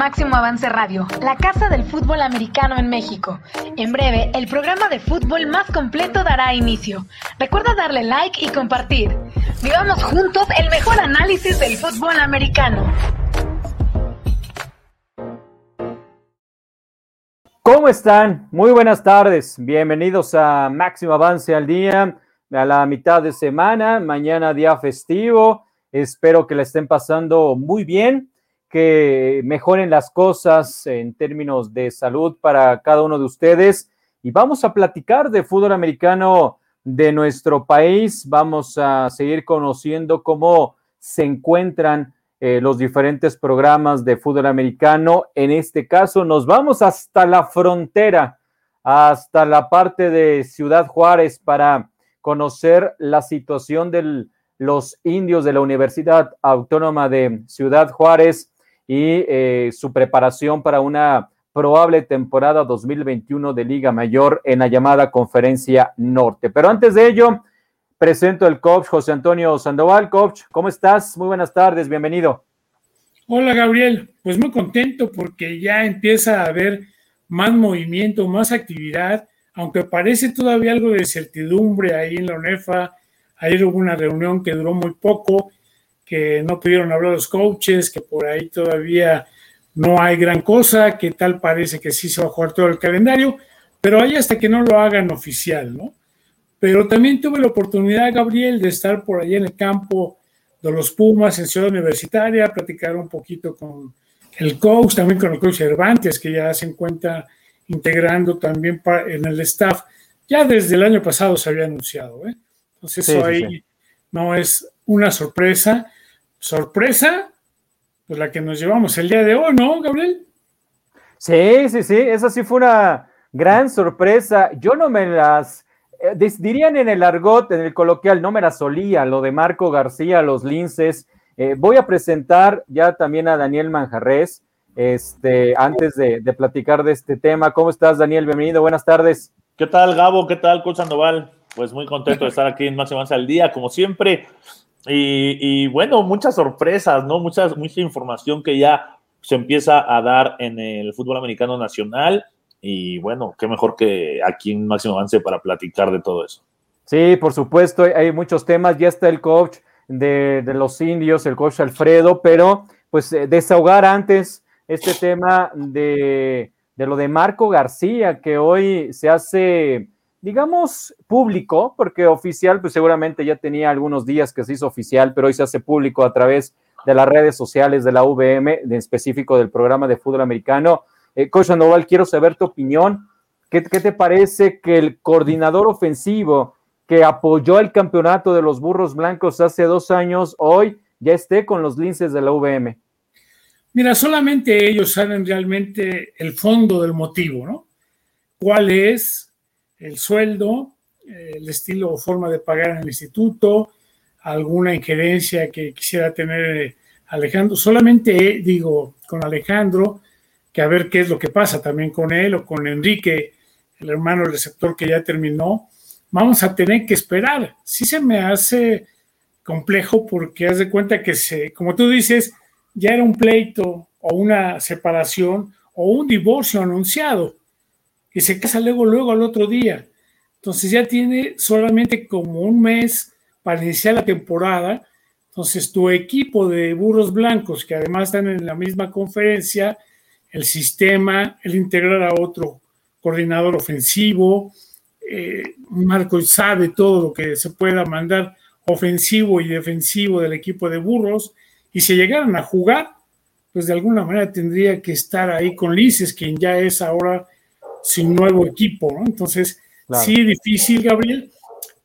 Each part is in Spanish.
Máximo Avance Radio, la casa del fútbol americano en México. En breve, el programa de fútbol más completo dará inicio. Recuerda darle like y compartir. Vivamos juntos el mejor análisis del fútbol americano. ¿Cómo están? Muy buenas tardes. Bienvenidos a Máximo Avance al Día, a la mitad de semana, mañana día festivo. Espero que la estén pasando muy bien que mejoren las cosas en términos de salud para cada uno de ustedes. Y vamos a platicar de fútbol americano de nuestro país. Vamos a seguir conociendo cómo se encuentran eh, los diferentes programas de fútbol americano. En este caso, nos vamos hasta la frontera, hasta la parte de Ciudad Juárez para conocer la situación de los indios de la Universidad Autónoma de Ciudad Juárez y eh, su preparación para una probable temporada 2021 de Liga Mayor en la llamada Conferencia Norte. Pero antes de ello, presento al coach José Antonio Sandoval. Coach, ¿cómo estás? Muy buenas tardes, bienvenido. Hola Gabriel, pues muy contento porque ya empieza a haber más movimiento, más actividad, aunque parece todavía algo de certidumbre ahí en la UNEFA. Ayer hubo una reunión que duró muy poco que no pudieron hablar los coaches, que por ahí todavía no hay gran cosa, que tal parece que sí se va a jugar todo el calendario, pero ahí hasta que no lo hagan oficial, ¿no? Pero también tuve la oportunidad, Gabriel, de estar por ahí en el campo de los Pumas en Ciudad Universitaria, platicar un poquito con el coach, también con el coach Cervantes, que ya se encuentra integrando también en el staff. Ya desde el año pasado se había anunciado, ¿eh? Entonces eso ahí no es una sorpresa sorpresa, pues la que nos llevamos el día de hoy, ¿no, Gabriel? Sí, sí, sí, esa sí fue una gran sorpresa. Yo no me las, eh, dirían en el argot, en el coloquial, no me las solía, lo de Marco García, los linces. Eh, voy a presentar ya también a Daniel Manjarres, este, antes de, platicar de este tema. ¿Cómo estás, Daniel? Bienvenido, buenas tardes. ¿Qué tal, Gabo? ¿Qué tal, Coach Sandoval? Pues muy contento de estar aquí en Máximo al Día, como siempre. Y, bueno, muchas sorpresas, ¿no? Muchas, mucha información que ya se empieza a dar en el fútbol americano nacional. Y bueno, qué mejor que aquí en Máximo Avance para platicar de todo eso. Sí, por supuesto, hay muchos temas. Ya está el coach de, los indios, el coach Alfredo, pero pues eh, desahogar antes este tema de, de lo de Marco García, que hoy se hace digamos, público, porque oficial, pues seguramente ya tenía algunos días que se hizo oficial, pero hoy se hace público a través de las redes sociales de la VM, en específico del programa de fútbol americano. Eh, Coach Sandoval, quiero saber tu opinión. ¿Qué, te parece que el coordinador ofensivo que apoyó el campeonato de los burros blancos hace dos años, hoy ya esté con los linces de la VM? Mira, solamente ellos saben realmente el fondo del motivo, ¿no? ¿Cuál es? El sueldo, el estilo o forma de pagar en el instituto, alguna injerencia que quisiera tener eh, Alejandro. Solamente digo con Alejandro que a ver qué es lo que pasa también con él o con Enrique, el hermano receptor que ya terminó. Vamos a tener que esperar. Sí se me hace complejo porque haz de cuenta que se, como tú dices, ya era un pleito o una separación o un divorcio anunciado que se casa luego, luego al otro día. Entonces ya tiene solamente como un mes para iniciar la temporada. Entonces tu equipo de burros blancos, que además están en la misma conferencia, el sistema, el integrar a otro coordinador ofensivo, eh, Marco sabe todo lo que se pueda mandar ofensivo y defensivo del equipo de burros, y si llegaran a jugar, pues de alguna manera tendría que estar ahí con Lices, quien ya es ahora sin nuevo equipo, ¿no? Entonces, sí, difícil, Gabriel,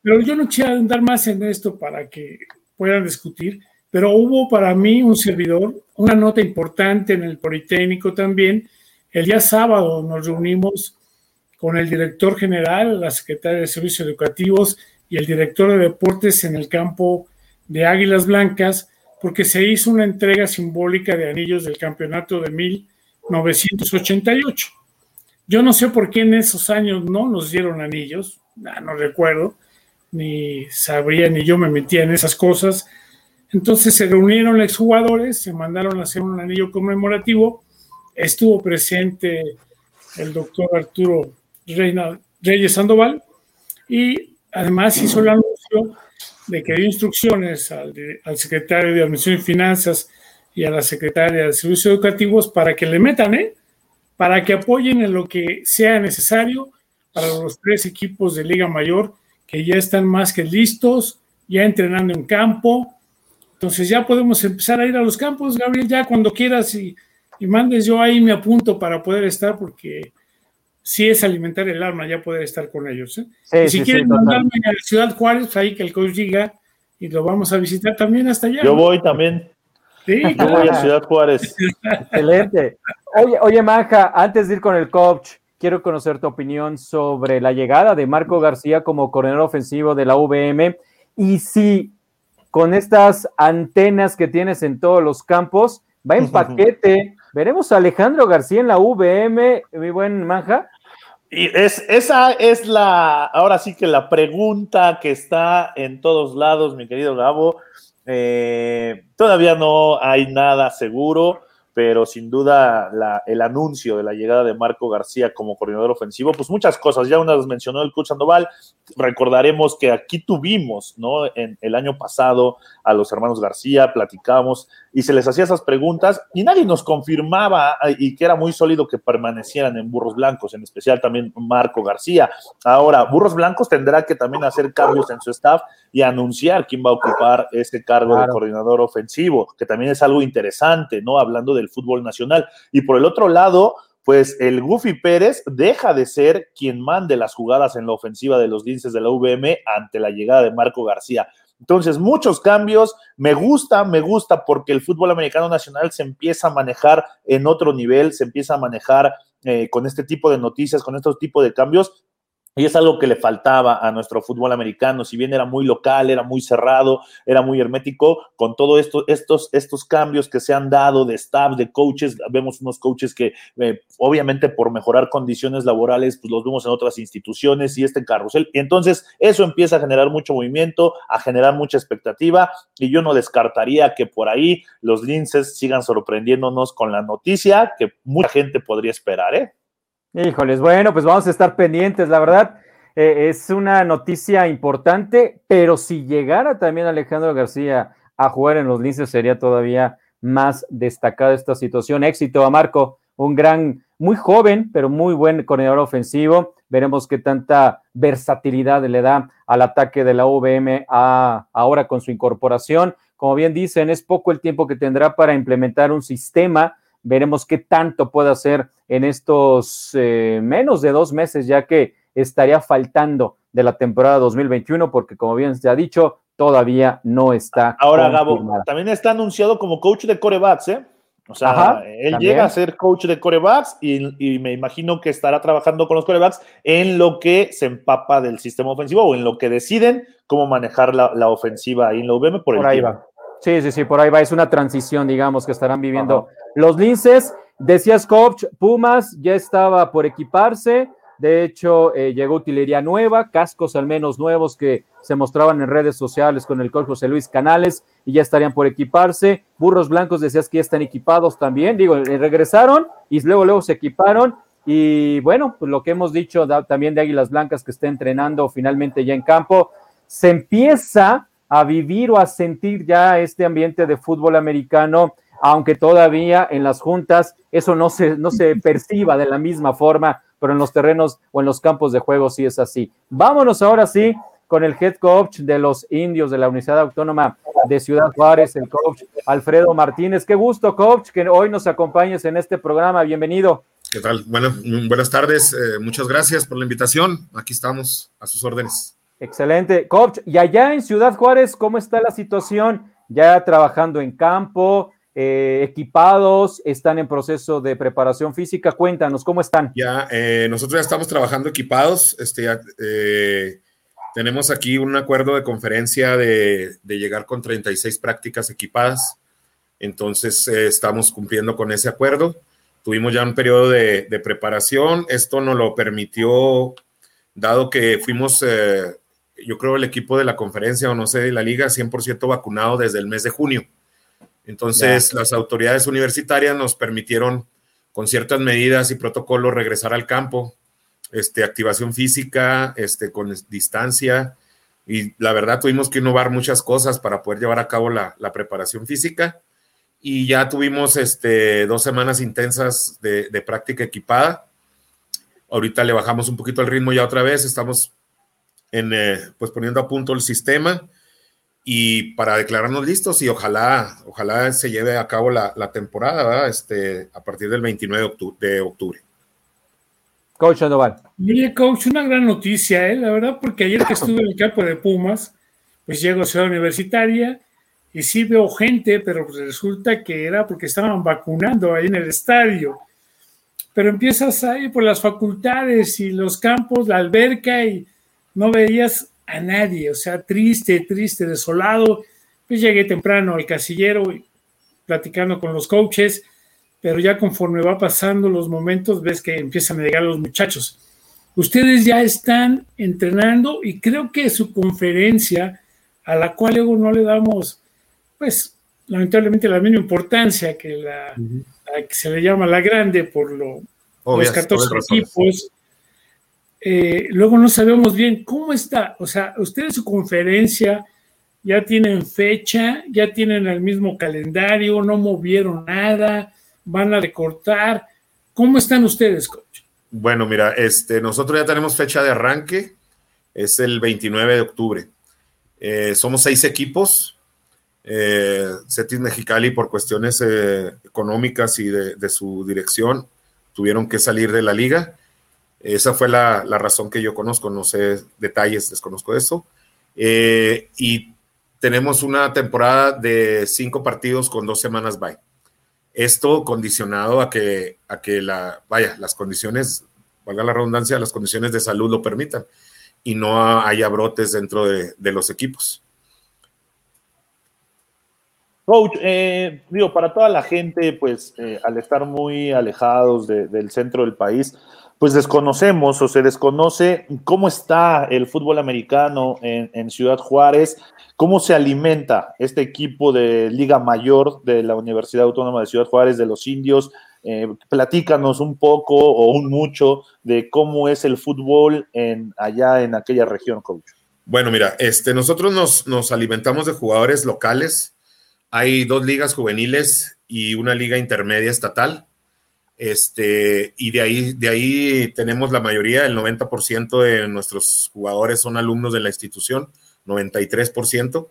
pero yo no quiero andar más en esto para que puedan discutir, pero hubo para mí un servidor, una nota importante en el Politécnico también. El día sábado nos reunimos con el director general, la secretaria de Servicios Educativos y el director de deportes en el campo de Águilas Blancas, porque se hizo una entrega simbólica de anillos del campeonato de 1988. Yo no sé por qué en esos años no nos dieron anillos, no recuerdo, ni sabría, ni yo me metía en esas cosas. Entonces se reunieron los jugadores, se mandaron a hacer un anillo conmemorativo estuvo presente el doctor Arturo Reyes Sandoval y además hizo el anuncio de que dio instrucciones al, al secretario de Administración y Finanzas y a la secretaria de Servicios Educativos para que le metan, ¿eh? Para que apoyen en lo que sea necesario para los tres equipos de Liga Mayor que ya están más que listos, ya entrenando en campo. Entonces ya podemos empezar a ir a los campos, Gabriel, ya cuando quieras y, y mandes yo ahí me apunto para poder estar porque sí es alimentar el alma ya poder estar con ellos. ¿eh? si quieren mandarme a Ciudad Juárez, pues ahí que el coach diga y lo vamos a visitar también hasta allá. Yo voy también. Sí, yo voy a Ciudad Juárez. Excelente. Oye, oye, Manja, antes de ir con el coach, quiero conocer tu opinión sobre la llegada de Marco García como coordinador ofensivo de la VM y si con estas antenas que tienes en todos los campos, va en paquete. ¿Veremos a Alejandro García en la VM, mi buen Manja? Y es, esa es la, ahora sí que la pregunta que está en todos lados, mi querido Gabo. Eh, todavía no hay nada seguro pero sin duda el anuncio de la llegada de Marco García como coordinador ofensivo, pues muchas cosas, ya una las mencionó el coach Sandoval, recordaremos que aquí tuvimos, ¿no? En el año pasado a los hermanos García, platicábamos y se les hacía esas preguntas y nadie nos confirmaba y que era muy sólido que permanecieran en Burros Blancos, en especial también Marco García. Ahora, Burros Blancos tendrá que también hacer cambios en su staff y anunciar quién va a ocupar ese cargo de coordinador ofensivo, que también es algo interesante, ¿no? Hablando del fútbol nacional. Y por el otro lado, pues el Goofy Pérez deja de ser quien mande las jugadas en la ofensiva de los linces de la VM ante la llegada de Marco García. Entonces, muchos cambios, me gusta, me gusta porque el fútbol americano nacional se empieza a manejar en otro nivel, se empieza a manejar eh, con este tipo de noticias, con estos tipos de cambios, y es algo que le faltaba a nuestro fútbol americano, si bien era muy local, era muy cerrado, era muy hermético, con todos esto, estos, estos cambios que se han dado de staff, de coaches, vemos unos coaches que eh, obviamente por mejorar condiciones laborales, pues los vemos en otras instituciones y este carrusel. Y entonces eso empieza a generar mucho movimiento, a generar mucha expectativa y yo no descartaría que por ahí los linces sigan sorprendiéndonos con la noticia que mucha gente podría esperar, ¿eh? Híjoles, bueno, pues vamos a estar pendientes, la verdad. Eh, es una noticia importante, pero si llegara también Alejandro García a jugar en los linces sería todavía más destacada esta situación. Éxito a Marco, un gran, muy joven, pero muy buen coordinador ofensivo. Veremos qué tanta versatilidad le da al ataque de la UVM ahora con su incorporación. Como bien dicen, es poco el tiempo que tendrá para implementar un sistema Veremos qué tanto puede hacer en estos eh, menos de dos meses, ya que estaría faltando de la temporada 2021, porque como bien se ha dicho, todavía no está. Ahora, Gabo, también está anunciado como coach de corebacks, ¿eh? O sea, él llega a ser coach de corebacks y, me imagino que estará trabajando con los corebacks en lo que se empapa del sistema ofensivo o en lo que deciden cómo manejar la, ofensiva ahí en la UVM por, por ahí va. Sí, sí, sí, por ahí va. Es una transición, digamos, que estarán viviendo los linces. Decías, coach, Pumas ya estaba por equiparse. De hecho, eh, llegó utilería nueva, cascos al menos nuevos que se mostraban en redes sociales con el coach José Luis Canales y ya estarían por equiparse. Burros blancos decías que ya están equipados también. Digo, eh, regresaron y luego, luego se equiparon. Y bueno, pues lo que hemos dicho también de Águilas Blancas que está entrenando finalmente ya en campo, se empieza a vivir o a sentir ya este ambiente de fútbol americano, aunque todavía en las juntas eso no se, no se perciba de la misma forma, pero en los terrenos o en los campos de juego sí es así. Vámonos ahora sí con el head coach de los indios de la Universidad Autónoma de Ciudad Juárez, el coach Alfredo Martínez. Qué gusto, coach, que hoy nos acompañes en este programa. Bienvenido. ¿Qué tal? Bueno, buenas tardes. Eh, muchas gracias por la invitación. Aquí estamos a sus órdenes. Excelente. Coach, y allá en Ciudad Juárez, ¿cómo está la situación? Ya trabajando en campo, eh, equipados, están en proceso de preparación física. Cuéntanos, ¿cómo están? Ya, eh, nosotros ya estamos trabajando equipados. Este, eh, tenemos aquí un acuerdo de conferencia de, llegar con 36 prácticas equipadas. Entonces, estamos cumpliendo con ese acuerdo. Tuvimos ya un periodo de, de preparación. Esto nos lo permitió, dado que fuimos yo creo, el equipo de la conferencia o no sé, de la liga, 100% vacunado desde el mes de junio. Entonces, las autoridades universitarias nos permitieron con ciertas medidas y protocolos regresar al campo, este, activación física, este, con distancia, y la verdad tuvimos que innovar muchas cosas para poder llevar a cabo la, la preparación física y ya tuvimos este, dos semanas intensas de, de, práctica equipada. Ahorita le bajamos un poquito el ritmo ya otra vez, estamos en, eh, pues poniendo a punto el sistema y para declararnos listos y ojalá, ojalá se lleve a cabo la, la temporada Este, a partir del 29 de octubre. De octubre. Coach Sandoval. Mire, coach, una gran noticia, ¿eh? la verdad, porque ayer que estuve en el campo de Pumas, pues llego a Ciudad Universitaria y sí veo gente, pero pues resulta que era porque estaban vacunando ahí en el estadio. Pero empiezas ahí por las facultades y los campos, la alberca y no veías a nadie, o sea, triste, triste, desolado. Pues llegué temprano al casillero platicando con los coaches, pero ya conforme va pasando los momentos ves que empiezan a llegar los muchachos. Ustedes ya están entrenando y creo que su conferencia, a la cual luego no le damos pues lamentablemente la misma importancia que la, que se le llama la grande por lo, los 14 equipos. Eh, luego no sabemos bien cómo está, o sea, ustedes su conferencia ya tienen fecha, ya tienen el mismo calendario, no movieron nada, van a recortar. ¿Cómo están ustedes, coach? Bueno, mira, este, nosotros ya tenemos fecha de arranque, es el 29 de octubre. Eh, somos seis equipos, eh, Cetis Mexicali por cuestiones eh, económicas y de, su dirección tuvieron que salir de la liga. Esa fue la, razón que yo conozco, no sé detalles, desconozco eso. Eh, y tenemos una temporada de cinco partidos con dos semanas bye. Esto condicionado a que, a que la, vaya, las condiciones, valga la redundancia, las condiciones de salud lo permitan y no haya brotes dentro de los equipos. Coach, eh, digo, para toda la gente, pues eh, al estar muy alejados del centro del país, pues desconocemos o se desconoce cómo está el fútbol americano en, Ciudad Juárez, cómo se alimenta este equipo de Liga Mayor de la Universidad Autónoma de Ciudad Juárez de los Indios. Eh, platícanos un poco o un mucho de cómo es el fútbol en, allá en aquella región, coach. Bueno, mira, este, nosotros nos, nos alimentamos de jugadores locales hay dos ligas juveniles y una liga intermedia estatal. Este, y de ahí, de ahí tenemos la mayoría, el 90% de nuestros jugadores son alumnos de la institución, 93%.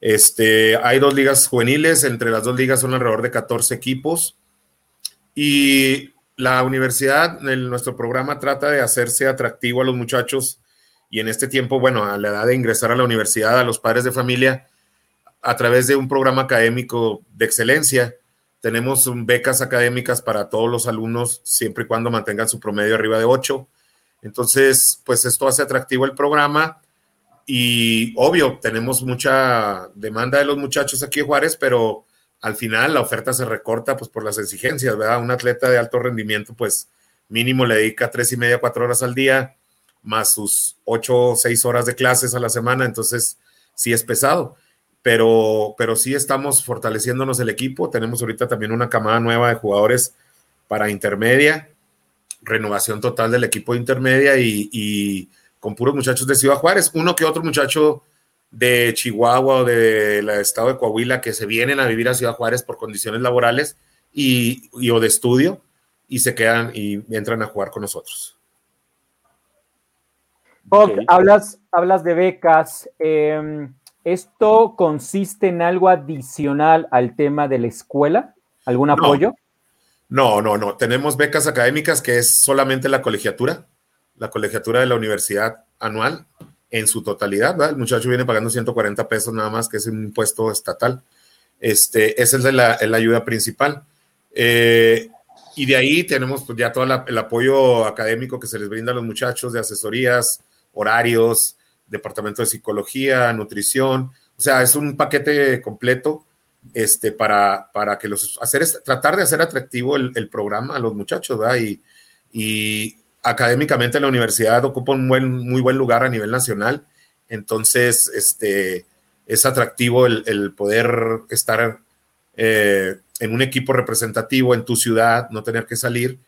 Este, hay dos ligas juveniles, entre las dos ligas son alrededor de 14 equipos. Y la universidad, en nuestro programa trata de hacerse atractivo a los muchachos y en este tiempo, bueno, a la edad de ingresar a la universidad, a los padres de familia, a través de un programa académico de excelencia. Tenemos becas académicas para todos los alumnos, siempre y cuando mantengan su promedio arriba de 8. Entonces, pues esto hace atractivo el programa y obvio, tenemos mucha demanda de los muchachos aquí en Juárez, pero al final la oferta se recorta pues por las exigencias, ¿verdad? Un atleta de alto rendimiento pues mínimo le dedica tres y media, cuatro horas al día, más sus ocho o seis horas de clases a la semana, entonces sí es pesado pero, pero sí estamos fortaleciéndonos el equipo. Tenemos ahorita también una camada nueva de jugadores para intermedia, renovación total del equipo de intermedia y, con puros muchachos de Ciudad Juárez. Uno que otro muchacho de Chihuahua o del estado de Coahuila que se vienen a vivir a Ciudad Juárez por condiciones laborales y, o de estudio y se quedan y entran a jugar con nosotros. hablas, hablas de becas. Eh, ¿Esto consiste en algo adicional al tema de la escuela? ¿Algún apoyo? No, no, no. Tenemos becas académicas que es solamente la colegiatura, la colegiatura de la universidad anual en su totalidad. ¿verdad? El muchacho viene pagando 140 pesos nada más, que es un impuesto estatal. Este, esa es la, ayuda principal. Eh, y de ahí tenemos pues, ya todo el apoyo académico que se les brinda a los muchachos de asesorías, horarios, departamento de psicología, nutrición, o sea, es un paquete completo este, para, para que los hacer, tratar de hacer atractivo el, programa a los muchachos, ¿verdad? Y, y, académicamente la universidad ocupa un buen, muy buen lugar a nivel nacional, entonces este, es atractivo el, poder estar eh, en un equipo representativo en tu ciudad, no tener que salir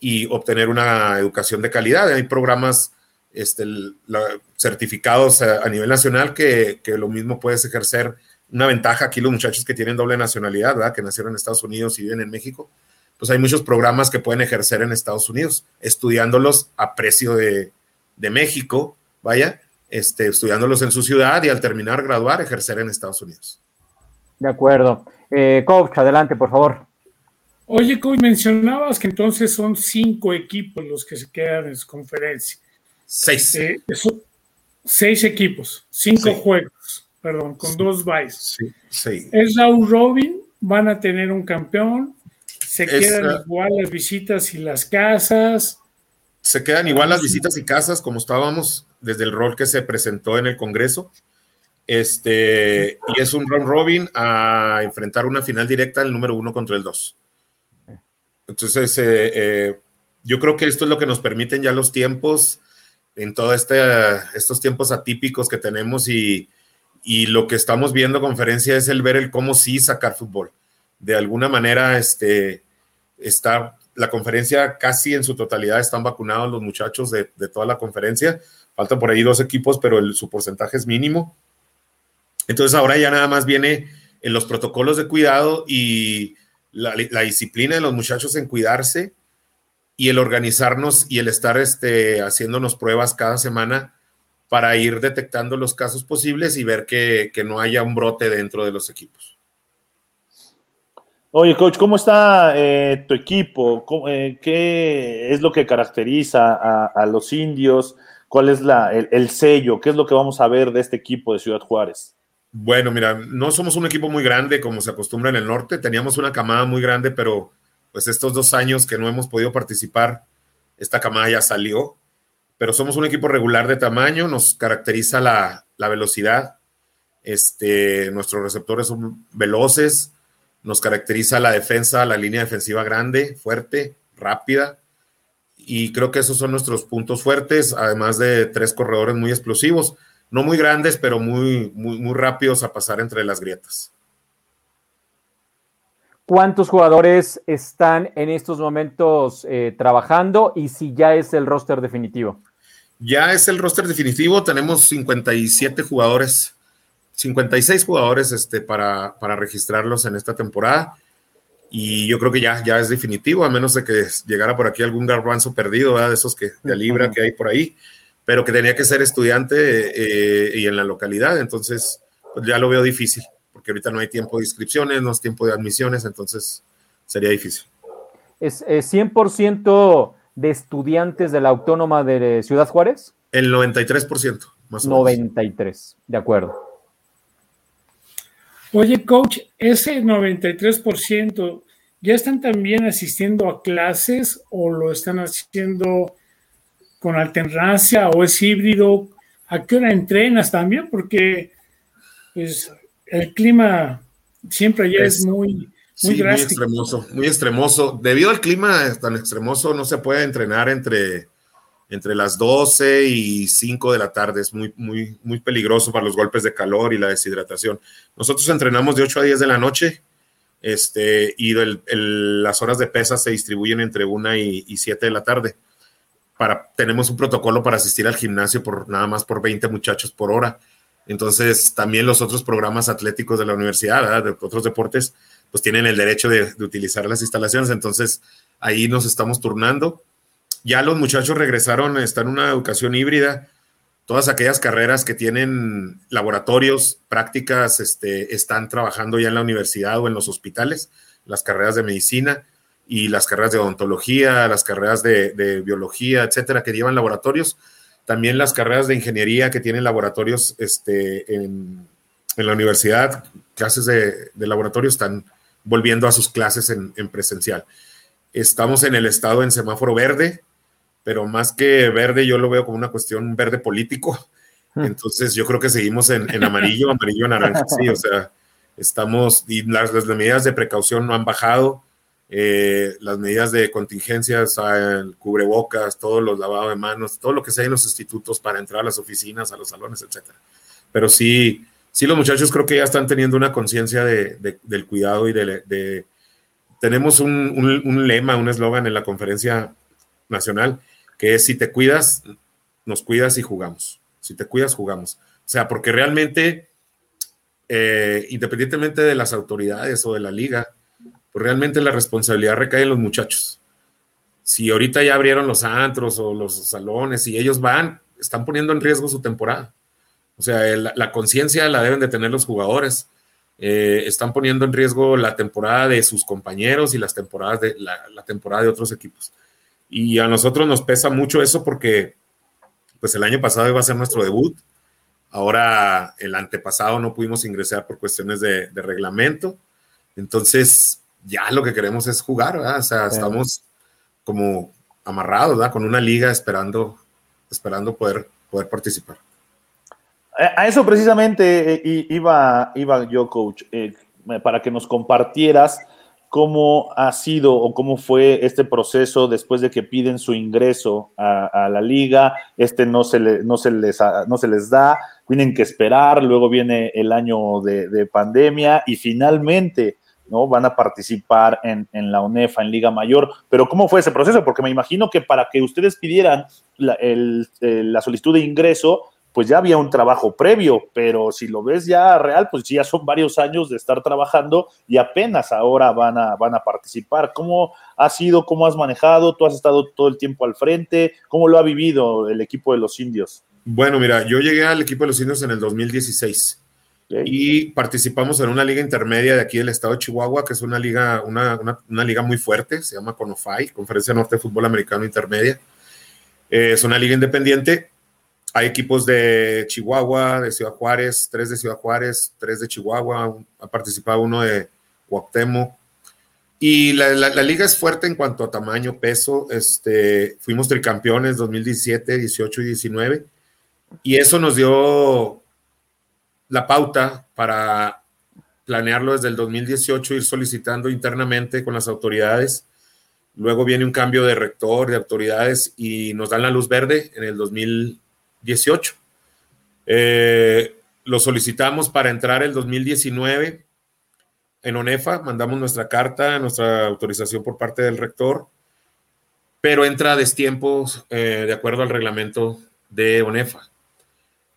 y obtener una educación de calidad. Hay programas este, certificados a, nivel nacional que, que, lo mismo puedes ejercer. Una ventaja aquí los muchachos que tienen doble nacionalidad, ¿verdad? que nacieron en Estados Unidos y viven en México, pues hay muchos programas que pueden ejercer en Estados Unidos, estudiándolos a precio de, de México, vaya, este, estudiándolos en su ciudad y al terminar graduar, ejercer en Estados Unidos. De acuerdo. Eh, coach, adelante, por favor. Oye, coach, mencionabas que entonces son cinco equipos los que se quedan en su conferencia. Seis. Eh, seis equipos, cinco juegos, perdón, con dos byes. Sí, Es Raúl Robin, van a tener un campeón, se quedan igual las visitas y las casas. Se quedan igual las visitas y casas como estábamos desde el rol que se presentó en el Congreso. Este, y es un round robin a enfrentar una final directa el número uno contra el dos. Entonces, eh, eh, yo creo que esto es lo que nos permiten ya los tiempos, en todos este, estos tiempos atípicos que tenemos y, y, lo que estamos viendo conferencia es el ver el cómo sí sacar fútbol. De alguna manera, este, está la conferencia casi en su totalidad están vacunados los muchachos de, de toda la conferencia. Faltan por ahí dos equipos, pero el, su porcentaje es mínimo. Entonces ahora ya nada más viene en los protocolos de cuidado y la, disciplina de los muchachos en cuidarse y el organizarnos y el estar este, haciéndonos pruebas cada semana para ir detectando los casos posibles y ver que, no haya un brote dentro de los equipos. Oye, coach, ¿cómo está eh, tu equipo? Eh, ¿Qué es lo que caracteriza a, los indios? ¿Cuál es la, el, sello? ¿Qué es lo que vamos a ver de este equipo de Ciudad Juárez? Bueno, mira, no somos un equipo muy grande como se acostumbra en el norte. Teníamos una camada muy grande, pero pues estos dos años que no hemos podido participar, esta camada ya salió. Pero somos un equipo regular de tamaño, nos caracteriza la, velocidad. Este, nuestros receptores son veloces, nos caracteriza la defensa, la línea defensiva grande, fuerte, rápida. Y creo que esos son nuestros puntos fuertes, además de tres corredores muy explosivos no muy grandes, pero muy, muy, muy rápidos a pasar entre las grietas. ¿Cuántos jugadores están en estos momentos eh, trabajando y si ya es el roster definitivo? Ya es el roster definitivo, tenemos 57 jugadores, 56 jugadores este, para, para registrarlos en esta temporada. Y yo creo que ya, ya es definitivo, a menos de que llegara por aquí algún garbanzo perdido, de esos que de libra que hay por ahí pero que tenía que ser estudiante eh, y en la localidad, entonces pues ya lo veo difícil, porque ahorita no hay tiempo de inscripciones, no es tiempo de admisiones, entonces sería difícil. ¿Es, 100% de estudiantes de la Autónoma de Ciudad Juárez? El 93%, más o 93, de acuerdo. Oye, coach, ese 93%, ¿ya están también asistiendo a clases o lo están haciendo con alternancia o es híbrido? ¿A qué hora entrenas también? Porque pues, el clima siempre ya es, muy, muy, muy extremoso, muy extremoso. Debido al clima tan extremoso, no se puede entrenar entre, entre las 12 y 5 de la tarde. Es muy, muy, muy peligroso para los golpes de calor y la deshidratación. Nosotros entrenamos de 8 a 10 de la noche este, y las horas de pesa se distribuyen entre 1 y, y 7 de la tarde tenemos un protocolo para asistir al gimnasio por nada más por 20 muchachos por hora. Entonces, también los otros programas atléticos de la universidad, de otros deportes, pues tienen el derecho de, utilizar las instalaciones. Entonces, ahí nos estamos turnando. Ya los muchachos regresaron, están en una educación híbrida. Todas aquellas carreras que tienen laboratorios, prácticas, este, están trabajando ya en la universidad o en los hospitales, las carreras de medicina y las carreras de odontología, las carreras de, biología, etcétera, que llevan laboratorios. También las carreras de ingeniería que tienen laboratorios este, en, la universidad, clases de, laboratorio, están volviendo a sus clases en, presencial. Estamos en el estado en semáforo verde, pero más que verde, yo lo veo como una cuestión verde político. Hmm. Entonces, yo creo que seguimos en, amarillo, amarillo, naranja, sí, o sea, estamos, y las, las medidas de precaución no han bajado eh, las medidas de contingencias, el cubrebocas, todos los lavados de manos, todo lo que sea en los institutos para entrar a las oficinas, a los salones, etcétera. Pero sí, sí los muchachos creo que ya están teniendo una conciencia de, del cuidado y de, tenemos un, lema, un eslogan en la conferencia nacional, que es si te cuidas, nos cuidas y jugamos. Si te cuidas, jugamos. O sea, porque realmente, eh, independientemente de las autoridades o de la liga, pues realmente la responsabilidad recae en los muchachos. Si ahorita ya abrieron los antros o los salones y ellos van, están poniendo en riesgo su temporada. O sea, la conciencia la deben de tener los jugadores eh, están poniendo en riesgo la temporada de sus compañeros y las temporadas de la, temporada de otros equipos. Y a nosotros nos pesa mucho eso porque pues el año pasado iba a ser nuestro debut. Ahora el antepasado no pudimos ingresar por cuestiones de, reglamento. Entonces ya lo que queremos es jugar, ¿verdad? O sea, estamos como amarrados, ¿verdad? Con una liga esperando, esperando poder, poder participar. A eso precisamente eh, iba, iba yo, coach, eh, para que nos compartieras cómo ha sido o cómo fue este proceso después de que piden su ingreso a, la liga, este no se, no, se les, no se les da, tienen que esperar, luego viene el año de, pandemia y finalmente ¿no? van a participar en, la UNEFA, en Liga Mayor. Pero ¿cómo fue ese proceso? Porque me imagino que para que ustedes pidieran la, la solicitud de ingreso, pues ya había un trabajo previo, pero si lo ves ya real, pues ya son varios años de estar trabajando y apenas ahora van a, van a participar. ¿Cómo ha sido? ¿Cómo has manejado? ¿Tú has estado todo el tiempo al frente? ¿Cómo lo ha vivido el equipo de los indios? Bueno, mira, yo llegué al equipo de los indios en el 2016 y participamos en una liga intermedia de aquí del estado de Chihuahua, que es una liga, una, una, liga muy fuerte, se llama CONOFAI, Conferencia Norte de Fútbol Americano Intermedia. Eh, es una liga independiente hay equipos de Chihuahua, de Ciudad Juárez, tres de Ciudad Juárez, tres de Chihuahua, ha participado uno de Cuauhtémoc. Y la, liga es fuerte en cuanto a tamaño, peso. Este, fuimos tricampeones 2017, 18 y 19. Y eso nos dio la pauta para planearlo desde el 2018, ir solicitando internamente con las autoridades. Luego viene un cambio de rector, de autoridades, y nos dan la luz verde en el 2018 18. Eh, lo solicitamos para entrar el 2019 en ONEFA, mandamos nuestra carta, nuestra autorización por parte del rector, pero entra a destiempo eh, de acuerdo al reglamento de ONEFA.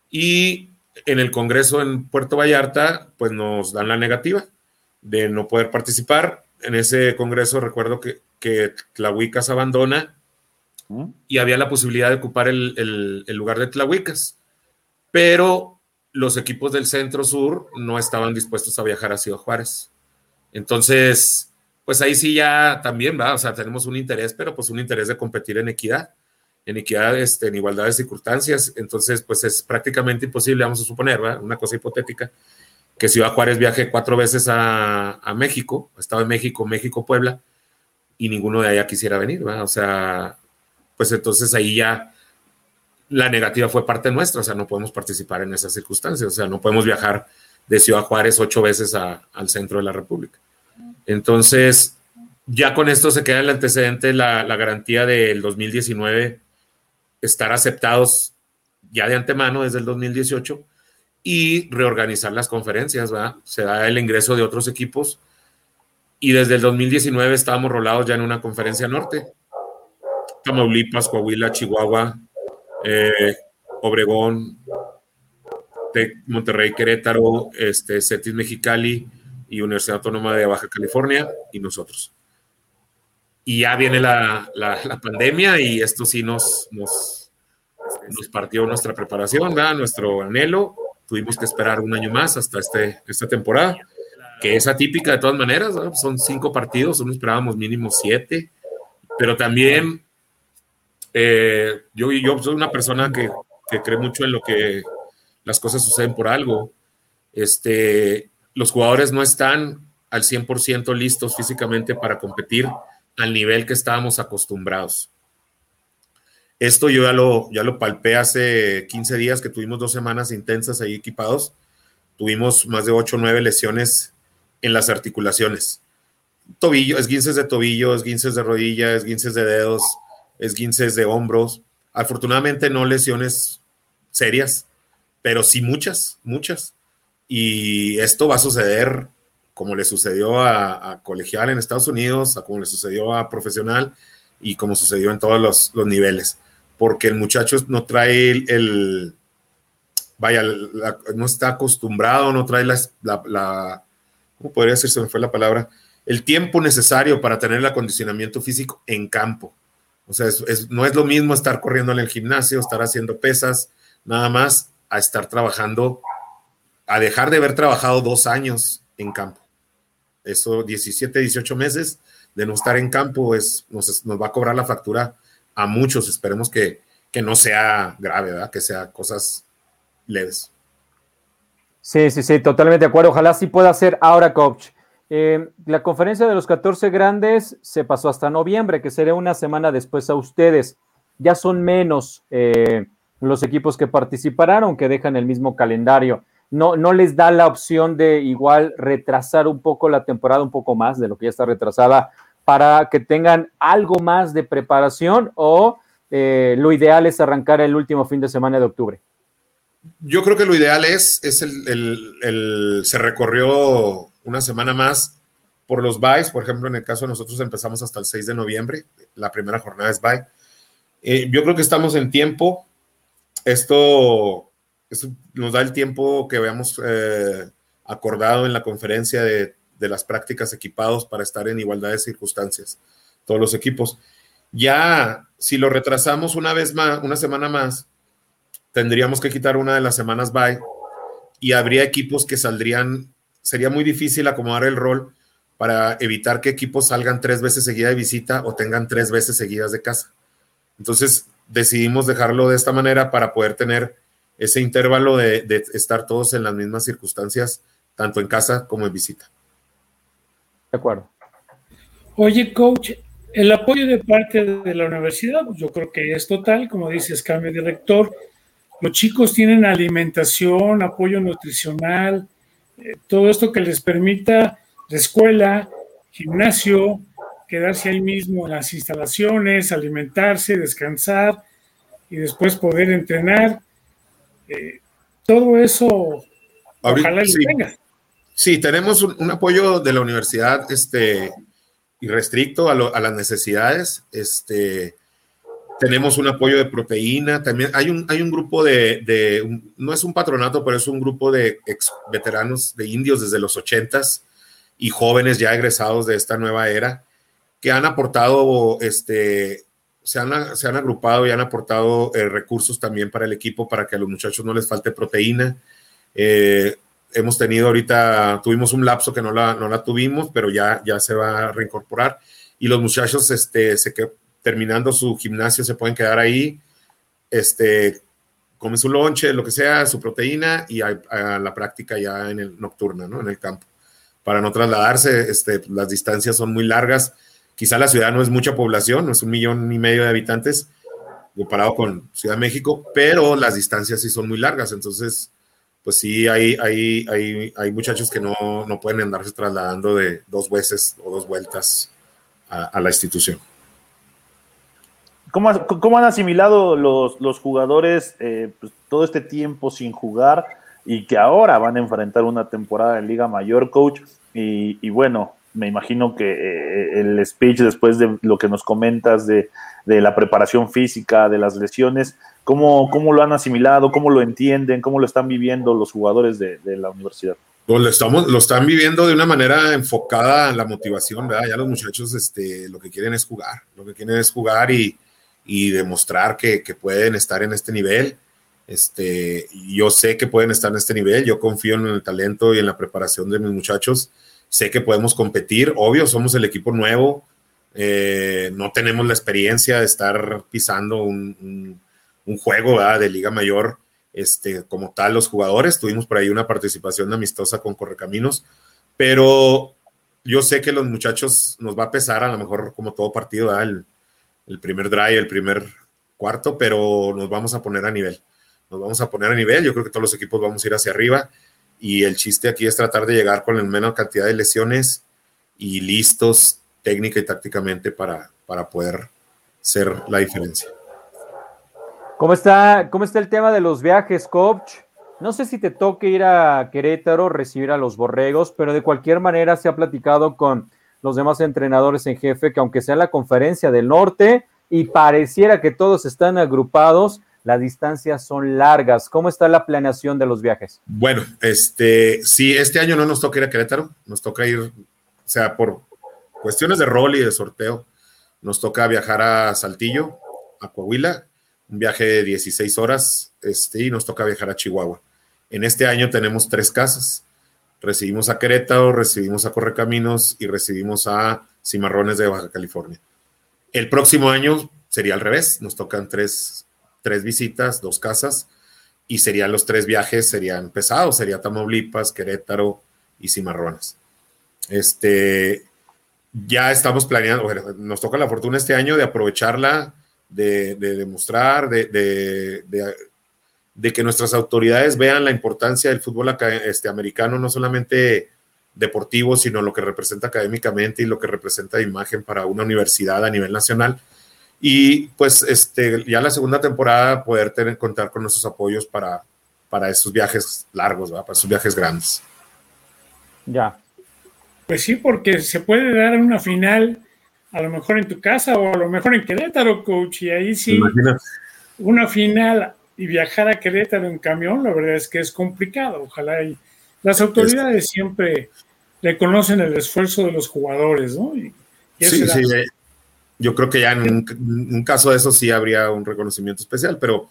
Y en el Congreso en Puerto Vallarta, pues nos dan la negativa de no poder participar. En ese Congreso recuerdo que, que se abandona y había la posibilidad de ocupar el, lugar de Tlahuicas, pero los equipos del centro sur no estaban dispuestos a viajar a Ciudad Juárez. Entonces, pues ahí sí ya también va, o sea, tenemos un interés, pero pues un interés de competir en equidad, en equidad, este, en igualdad de circunstancias. Entonces, pues es prácticamente imposible, vamos a suponer, ¿va? una cosa hipotética, que Ciudad Juárez viaje cuatro veces a, México, Estado de México, México, Puebla, y ninguno de allá quisiera venir, ¿va? O sea, pues entonces ahí ya la negativa fue parte nuestra, o sea, no podemos participar en esas circunstancias, o sea, no podemos viajar de Ciudad Juárez ocho veces al centro de la República. Entonces, ya con esto se queda el antecedente, la, garantía del 2019, estar aceptados ya de antemano desde el 2018 y reorganizar las conferencias, ¿va? Se da el ingreso de otros equipos y desde el 2019 estábamos rolados ya en una conferencia norte Tamaulipas, Coahuila, Chihuahua, eh, Obregón, Monterrey, Querétaro, este, Cetis Mexicali y Universidad Autónoma de Baja California y nosotros. Y ya viene la, pandemia y esto sí nos, nos, nos partió nuestra preparación, nuestro anhelo. Tuvimos que esperar un año más hasta este, esta temporada, que es atípica de todas maneras. Son cinco partidos, nosotros esperábamos mínimo siete, pero también eh, yo, yo soy una persona que, que, cree mucho en lo que las cosas suceden por algo. Este, los jugadores no están al 100% listos físicamente para competir al nivel que estábamos acostumbrados. Esto yo ya lo, ya lo palpé hace 15 días que tuvimos dos semanas intensas ahí equipados. Tuvimos más de 8 o 9 lesiones en las articulaciones. Tobillo, esguinces de tobillo, esguinces de rodilla, esguinces de dedos, esguinces de hombros. Afortunadamente no lesiones serias, pero sí muchas, muchas. Y esto va a suceder como le sucedió a, colegial en Estados Unidos, a como le sucedió a profesional y como sucedió en todos los, niveles, porque el muchacho no trae el, vaya, no está acostumbrado, no trae la, ¿cómo podría decir? Se me fue la palabra, el tiempo necesario para tener el acondicionamiento físico en campo. O sea, no es lo mismo estar corriendo en el gimnasio, estar haciendo pesas, nada más a estar trabajando, a dejar de haber trabajado dos años en campo eso 17, 18 meses de no estar en campo, es, nos, va a cobrar la factura a muchos. Esperemos que, que no sea grave, ¿verdad? que sea cosas leves. Sí, sí, sí, totalmente de acuerdo. Ojalá sí pueda ser ahora, coach. Eh, la conferencia de los 14 grandes se pasó hasta noviembre, que sería una semana después a ustedes. Ya son menos eh, los equipos que participarán, que dejan el mismo calendario no, no les da la opción de igual retrasar un poco la temporada, un poco más de lo que ya está retrasada, para que tengan algo más de preparación o eh, lo ideal es arrancar el último fin de semana de octubre? Yo creo que lo ideal es, es el, se recorrió una semana más por los byes, por ejemplo, en el caso de nosotros empezamos hasta el 6 de noviembre, la primera jornada es bye. Eh, yo creo que estamos en tiempo. Esto nos da el tiempo que habíamos eh, acordado en la conferencia de, las prácticas equipados para estar en igualdad de circunstancias, todos los equipos. Ya, si lo retrasamos una vez más, una semana más, tendríamos que quitar una de las semanas bye y habría equipos que saldrían, sería muy difícil acomodar el rol para evitar que equipos salgan tres veces seguida de visita o tengan tres veces seguidas de casa. Entonces decidimos dejarlo de esta manera para poder tener ese intervalo de, estar todos en las mismas circunstancias, tanto en casa como en visita. De acuerdo. Oye, coach, el apoyo de parte de la universidad, pues yo creo que es total, como dices, cambio de rector. Los chicos tienen alimentación, apoyo nutricional, eh, todo esto que les permita la escuela, gimnasio, quedarse ahí mismo en las instalaciones, alimentarse, descansar y después poder entrenar. Eh, todo eso, ojalá sí, Sí, tenemos un, apoyo de la universidad este, irrestricto a, las necesidades. Este, tenemos un apoyo de proteína. También hay un, hay un grupo de, no es un patronato, pero es un grupo de ex veteranos de indios desde los ochentas y jóvenes ya egresados de esta nueva era que han aportado este, se han, se han agrupado y han aportado eh, recursos también para el equipo para que a los muchachos no les falte proteína. Eh, hemos tenido ahorita, tuvimos un lapso que no la, no la tuvimos, pero ya, ya se va a reincorporar. Y los muchachos, este, se terminando su gimnasio, se pueden quedar ahí, este, comen su lonche, lo que sea, su proteína y a, la práctica ya en el nocturna, ¿no? En el campo. Para no trasladarse, este, las distancias son muy largas Quizá la ciudad no es mucha población, no es un millón y medio de habitantes comparado con Ciudad de México, pero las distancias sí son muy largas, entonces, pues sí, hay, hay, hay, hay muchachos que no, no, pueden andarse trasladando de dos veces o dos vueltas a, la institución. ¿Cómo, ¿Cómo, han asimilado los, los jugadores eh, pues, todo este tiempo sin jugar y que ahora van a enfrentar una temporada en Liga Mayor, coach? Y bueno, me imagino que eh, el speech después de lo que nos comentas de, la preparación física, de las lesiones, ¿cómo, ¿cómo, lo han asimilado, cómo lo entienden, cómo lo están viviendo los jugadores de, la universidad? Pues lo, estamos, lo están viviendo de una manera enfocada en la motivación, ¿verdad? Ya los muchachos este, lo que quieren es jugar, lo que quieren es jugar y, demostrar que, que, pueden estar en este nivel. Este, yo sé que pueden estar en este nivel, yo confío en el talento y en la preparación de mis muchachos sé que podemos competir, obvio, somos el equipo nuevo, eh, no tenemos la experiencia de estar pisando un, juego de Liga Mayor este, como tal los jugadores, tuvimos por ahí una participación amistosa con Correcaminos, pero yo sé que los muchachos nos va a pesar a lo mejor como todo partido, el, el, primer drive, el primer cuarto, pero nos vamos a poner a nivel. Nos vamos a poner a nivel, yo creo que todos los equipos vamos a ir hacia arriba y el chiste aquí es tratar de llegar con la menor cantidad de lesiones y listos técnica y tácticamente para, para poder ser la diferencia. ¿Cómo está, ¿Cómo está el tema de los viajes, coach? No sé si te toque ir a Querétaro, recibir a los borregos, pero de cualquier manera se ha platicado con los demás entrenadores en jefe que aunque sea la conferencia del norte y pareciera que todos están agrupados, las distancias son largas. ¿Cómo está la planeación de los viajes? Bueno, este, sí, este año no nos toca ir a Querétaro, nos toca ir, o sea, por cuestiones de rol y de sorteo, nos toca viajar a Saltillo, a Coahuila, un viaje de 16 horas, este, y nos toca viajar a Chihuahua. En este año tenemos tres casas. Recibimos a Querétaro, recibimos a Correcaminos y recibimos a Cimarrones de Baja California. El próximo año sería al revés, nos tocan tres, tres visitas, dos casas, y serían los tres viajes, serían pesados, sería Tamaulipas, Querétaro y Cimarrones. Este, ya estamos planeando, nos toca la fortuna este año de aprovecharla, de, demostrar, de, de, que nuestras autoridades vean la importancia del fútbol este, americano, no solamente deportivo, sino lo que representa académicamente y lo que representa de imagen para una universidad a nivel nacional. Y pues este, ya la segunda temporada poder tener, contar con nuestros apoyos para, para esos viajes largos, para esos viajes grandes. Ya, pues sí, porque se puede dar una final a lo mejor en tu casa o a lo mejor en Querétaro, coach, y ahí sí, una final y viajar a Querétaro en camión, la verdad es que es complicado. Ojalá y las autoridades siempre le conocen el esfuerzo de los jugadores, ¿no? sí, sí, eh, yo creo que ya en un, caso de eso sí habría un reconocimiento especial, pero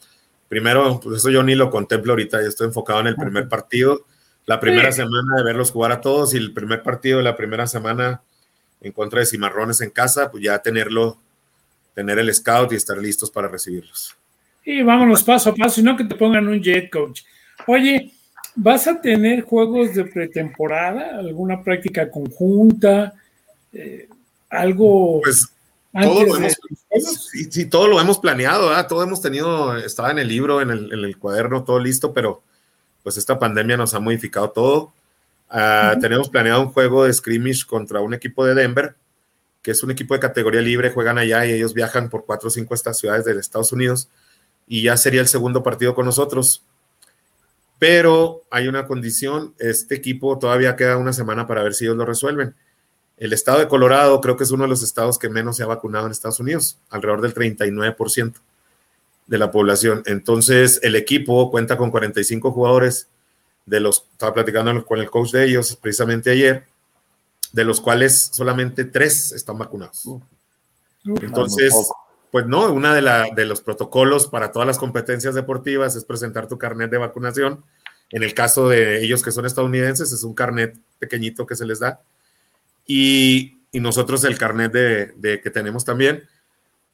primero, pues eso yo ni lo contemplo ahorita, yo estoy enfocado en el primer partido la primera semana de verlos jugar a todos y el primer partido de la primera semana en contra de Cimarrones en casa, pues ya tenerlo, tener el scout y estar listos para recibirlos. Y vámonos paso a paso, y no que te pongan un jet coach. Oye, ¿vas a tener juegos de pretemporada? ¿Alguna práctica conjunta? Eh, ¿Algo? Pues todo lo hemos, sí, todo lo hemos planeado, todo hemos tenido, estaba en el libro, en el, en el cuaderno, todo listo, pero pues esta pandemia nos ha modificado todo. Ah, tenemos planeado un juego de scrimmage contra un equipo de Denver, que es un equipo de categoría libre, juegan allá y ellos viajan por cuatro o cinco estas ciudades de Estados Unidos y ya sería el segundo partido con nosotros. Pero hay una condición, este equipo todavía queda una semana para ver si ellos lo resuelven. El estado de Colorado creo que es uno de los estados que menos se ha vacunado en Estados Unidos, alrededor del 39% de la población. Entonces, el equipo cuenta con 45 jugadores, de los, estaba platicando con el coach de ellos precisamente ayer, de los cuales solamente tres están vacunados. Entonces, pues no, una de, la, de los protocolos para todas las competencias deportivas es presentar tu carnet de vacunación. En el caso de ellos que son estadounidenses, es un carnet pequeñito que se les da. Y, nosotros el carnet de, de que tenemos también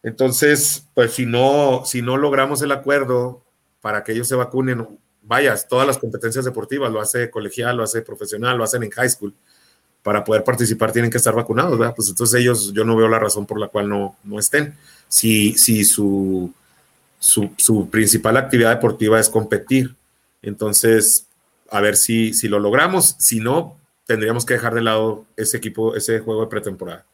entonces, pues si no, si no logramos el acuerdo para que ellos se vacunen, vayas, todas las competencias deportivas, lo hace colegial, lo hace profesional, lo hacen en high school, para poder participar tienen que estar vacunados, ¿verdad? Pues entonces ellos, yo no veo la razón por la cual no, no estén. Si, si su, su, su, principal actividad deportiva es competir, entonces, a ver si, si lo logramos, si no, tendríamos que dejar de lado ese equipo, ese juego de pretemporada.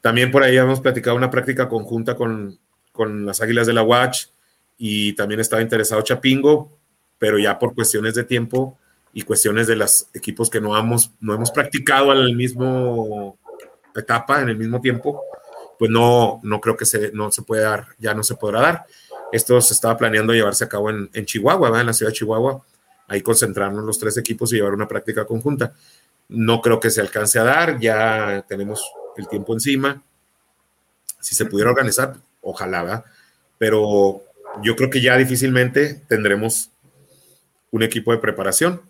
También por ahí hemos platicado una práctica conjunta con, con las Águilas de la Watch y también estaba interesado Chapingo, pero ya por cuestiones de tiempo y cuestiones de los equipos que no hemos, no hemos practicado al mismo etapa, en el mismo tiempo, pues no, no creo que se, no se pueda dar, ya no se podrá dar. Esto se estaba planeando llevarse a cabo en, en Chihuahua, en la ciudad de Chihuahua, ahí concentrarnos los tres equipos y llevar una práctica conjunta. No creo que se alcance a dar, ya tenemos el tiempo encima. Si se pudiera organizar, ojalá, ¿verdad? Pero yo creo que ya difícilmente tendremos un equipo de preparación,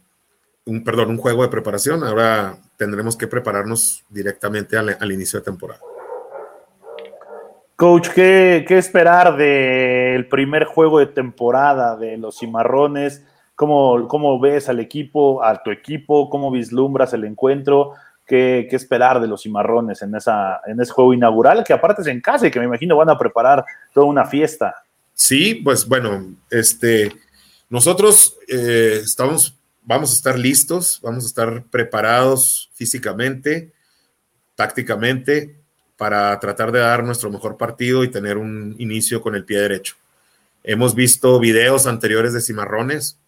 un, perdón, un juego de preparación. Ahora tendremos que prepararnos directamente al, inicio de temporada. Coach, ¿qué, ¿qué, esperar del primer juego de temporada de los cimarrones? ¿Cómo, ¿Cómo ves al equipo, a tu equipo? ¿Cómo vislumbras el encuentro? qué, esperar de los cimarrones en ese juego inaugural, que aparte es en casa y que me imagino van a preparar toda una fiesta. Sí, pues bueno, este, nosotros eh, estamos, vamos a estar listos, vamos a estar preparados físicamente, tácticamente, para tratar de dar nuestro mejor partido y tener un inicio con el pie derecho. Hemos visto videos anteriores de cimarrones,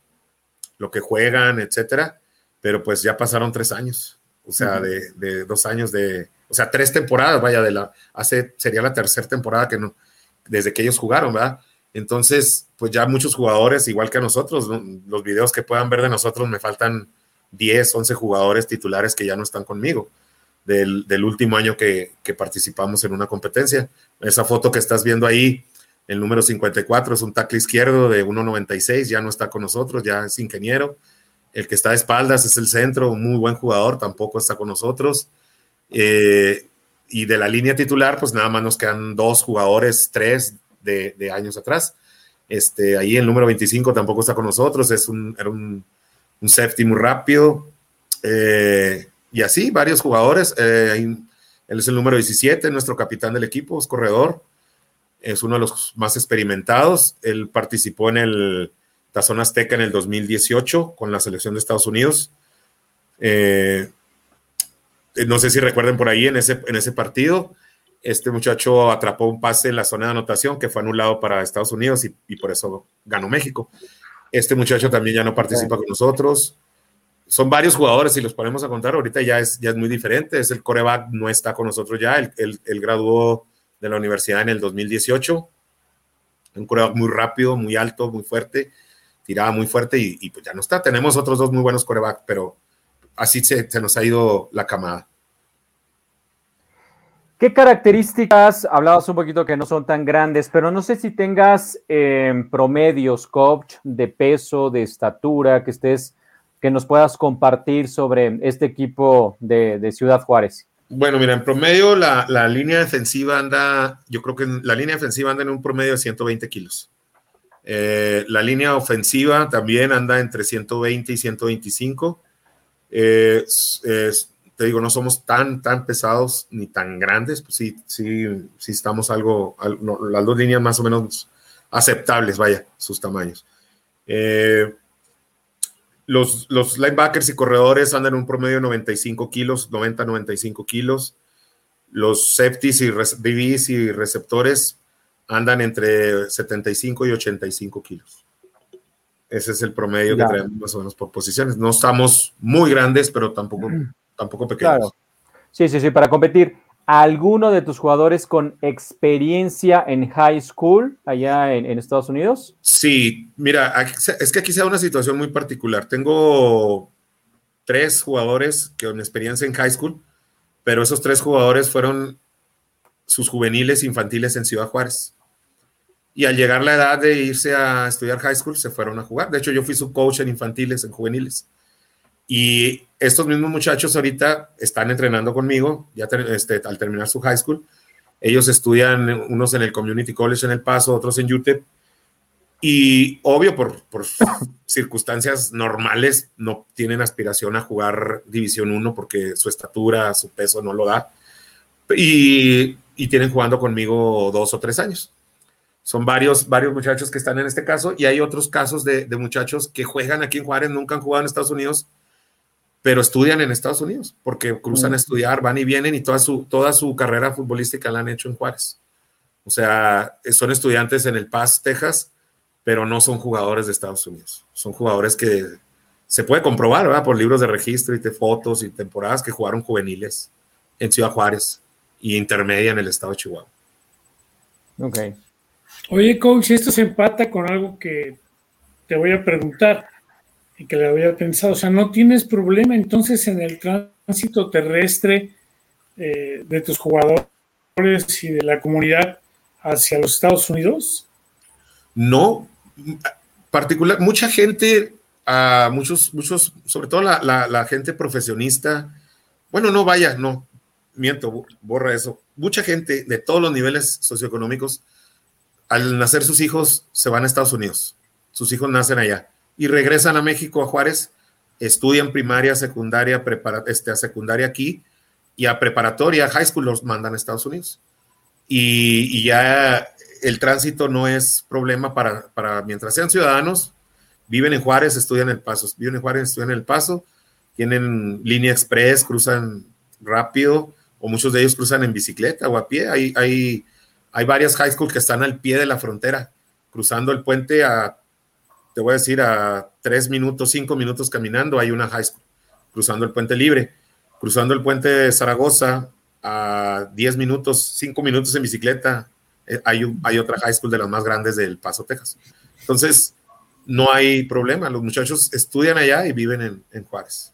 lo que juegan, etcétera. Pero pues ya pasaron tres años, o sea, de, dos años de, o sea, tres temporadas, vaya, de la, hace, sería la tercera temporada que no, desde que ellos jugaron, ¿verdad? Entonces, pues ya muchos jugadores, igual que a nosotros, los videos que puedan ver de nosotros, me faltan 10, 11 jugadores titulares que ya no están conmigo del, último año que, que, participamos en una competencia. Esa foto que estás viendo ahí, el número 54, es un tackle izquierdo de 1.96, ya no está con nosotros, ya es ingeniero. El que está de espaldas es el centro, un muy buen jugador, tampoco está con nosotros. Eh, y de la línea titular, pues nada más nos quedan dos jugadores, tres de, años atrás. Este, ahí el número 25 tampoco está con nosotros, es un, era un, un safety muy rápido. Eh, y así, varios jugadores. Eh, él es el número 17, nuestro capitán del equipo, es corredor. Es uno de los más experimentados. Él participó en el Tazón Azteca en el 2018 con la selección de Estados Unidos. Eh, no sé si recuerden por ahí en ese, en ese partido. Este muchacho atrapó un pase en la zona de anotación que fue anulado para Estados Unidos y, y por eso ganó México. Este muchacho también ya no participa con nosotros son varios jugadores, si los ponemos a contar, ahorita ya es, ya es muy diferente, es el coreback, no está con nosotros ya, él, graduó de la universidad en el 2018, un coreback muy rápido, muy alto, muy fuerte, tiraba muy fuerte y, pues ya no está. Tenemos otros dos muy buenos corebacks, pero así se, nos ha ido la camada. ¿Qué características, hablabas un poquito que no son tan grandes, pero no sé si tengas eh, promedios, coach, de peso, de estatura, que estés que nos puedas compartir sobre este equipo de, Ciudad Juárez. Bueno, mira, en promedio la, línea defensiva anda, yo creo que la línea defensiva anda en un promedio de 120 kilos. Eh, la línea ofensiva también anda entre 120 y 125. te digo, no somos tan, tan pesados ni tan grandes, pues sí, sí, sí estamos algo, las dos líneas más o menos aceptables, vaya, sus tamaños. Eh, los, linebackers y corredores andan en un promedio de 95 kilos, 90, 95 kilos. Los safeties y BBs y receptores andan entre 75 y 85 kilos. Ese es el promedio que traemos más o menos por posiciones. No estamos muy grandes, pero tampoco, tampoco pequeños. Sí, sí, sí, para competir alguno de tus jugadores con experiencia en high school allá en, Estados Unidos? Sí, mira, es que aquí se da una situación muy particular. Tengo tres jugadores con experiencia en high school, pero esos tres jugadores fueron sus juveniles infantiles en Ciudad Juárez. Y al llegar la edad de irse a estudiar high school, se fueron a jugar. De hecho, yo fui su coach en infantiles, en juveniles. Y estos mismos muchachos ahorita están entrenando conmigo, ya este, al terminar su high school. Ellos estudian unos en el Community College en El Paso, otros en UTEP. Y obvio, por, por circunstancias normales, no tienen aspiración a jugar División 1 porque su estatura, su peso no lo da. Y, y tienen jugando conmigo dos o tres años. Son varios, varios muchachos que están en este caso y hay otros casos de, de muchachos que juegan aquí en Juárez, nunca han jugado en Estados Unidos pero estudian en Estados Unidos porque cruzan a estudiar, van y vienen y toda su, toda su carrera futbolística la han hecho en Juárez. O sea, son estudiantes en El Paz, Texas, pero no son jugadores de Estados Unidos. Son jugadores que se puede comprobar, ¿verdad? Por libros de registro y de fotos y temporadas que jugaron juveniles en Ciudad Juárez y intermedia en el estado de Chihuahua. Ok. Oye, coach, esto se empata con algo que te voy a preguntar que le había pensado. O sea, no tienes problema entonces en el tránsito terrestre eh, de tus jugadores y de la comunidad hacia los Estados Unidos? No, particular, mucha gente, muchos, muchos, sobre todo la, la, gente profesionista, bueno, no vaya, no, miento, borra eso. Mucha gente de todos los niveles socioeconómicos, al nacer sus hijos, se van a Estados Unidos. Sus hijos nacen allá y regresan a México, a Juárez, estudian primaria, secundaria, prepara, este, a secundaria aquí y a preparatoria, high school los mandan a Estados Unidos. Y, ya el tránsito no es problema para, para, mientras sean ciudadanos, viven en Juárez, estudian el Paso, viven en Juárez, estudian el Paso, tienen línea express, cruzan rápido, o muchos de ellos cruzan en bicicleta o a pie. Hay, hay, hay varias high school que están al pie de la frontera, cruzando el puente a te voy a decir, a tres minutos, cinco minutos caminando, hay una high school, cruzando el puente libre, cruzando el puente de Zaragoza, a diez minutos, cinco minutos en bicicleta, eh, hay, hay otra high school de las más grandes del Paso, Texas. Entonces, no hay problema, los muchachos estudian allá y viven en, Juárez.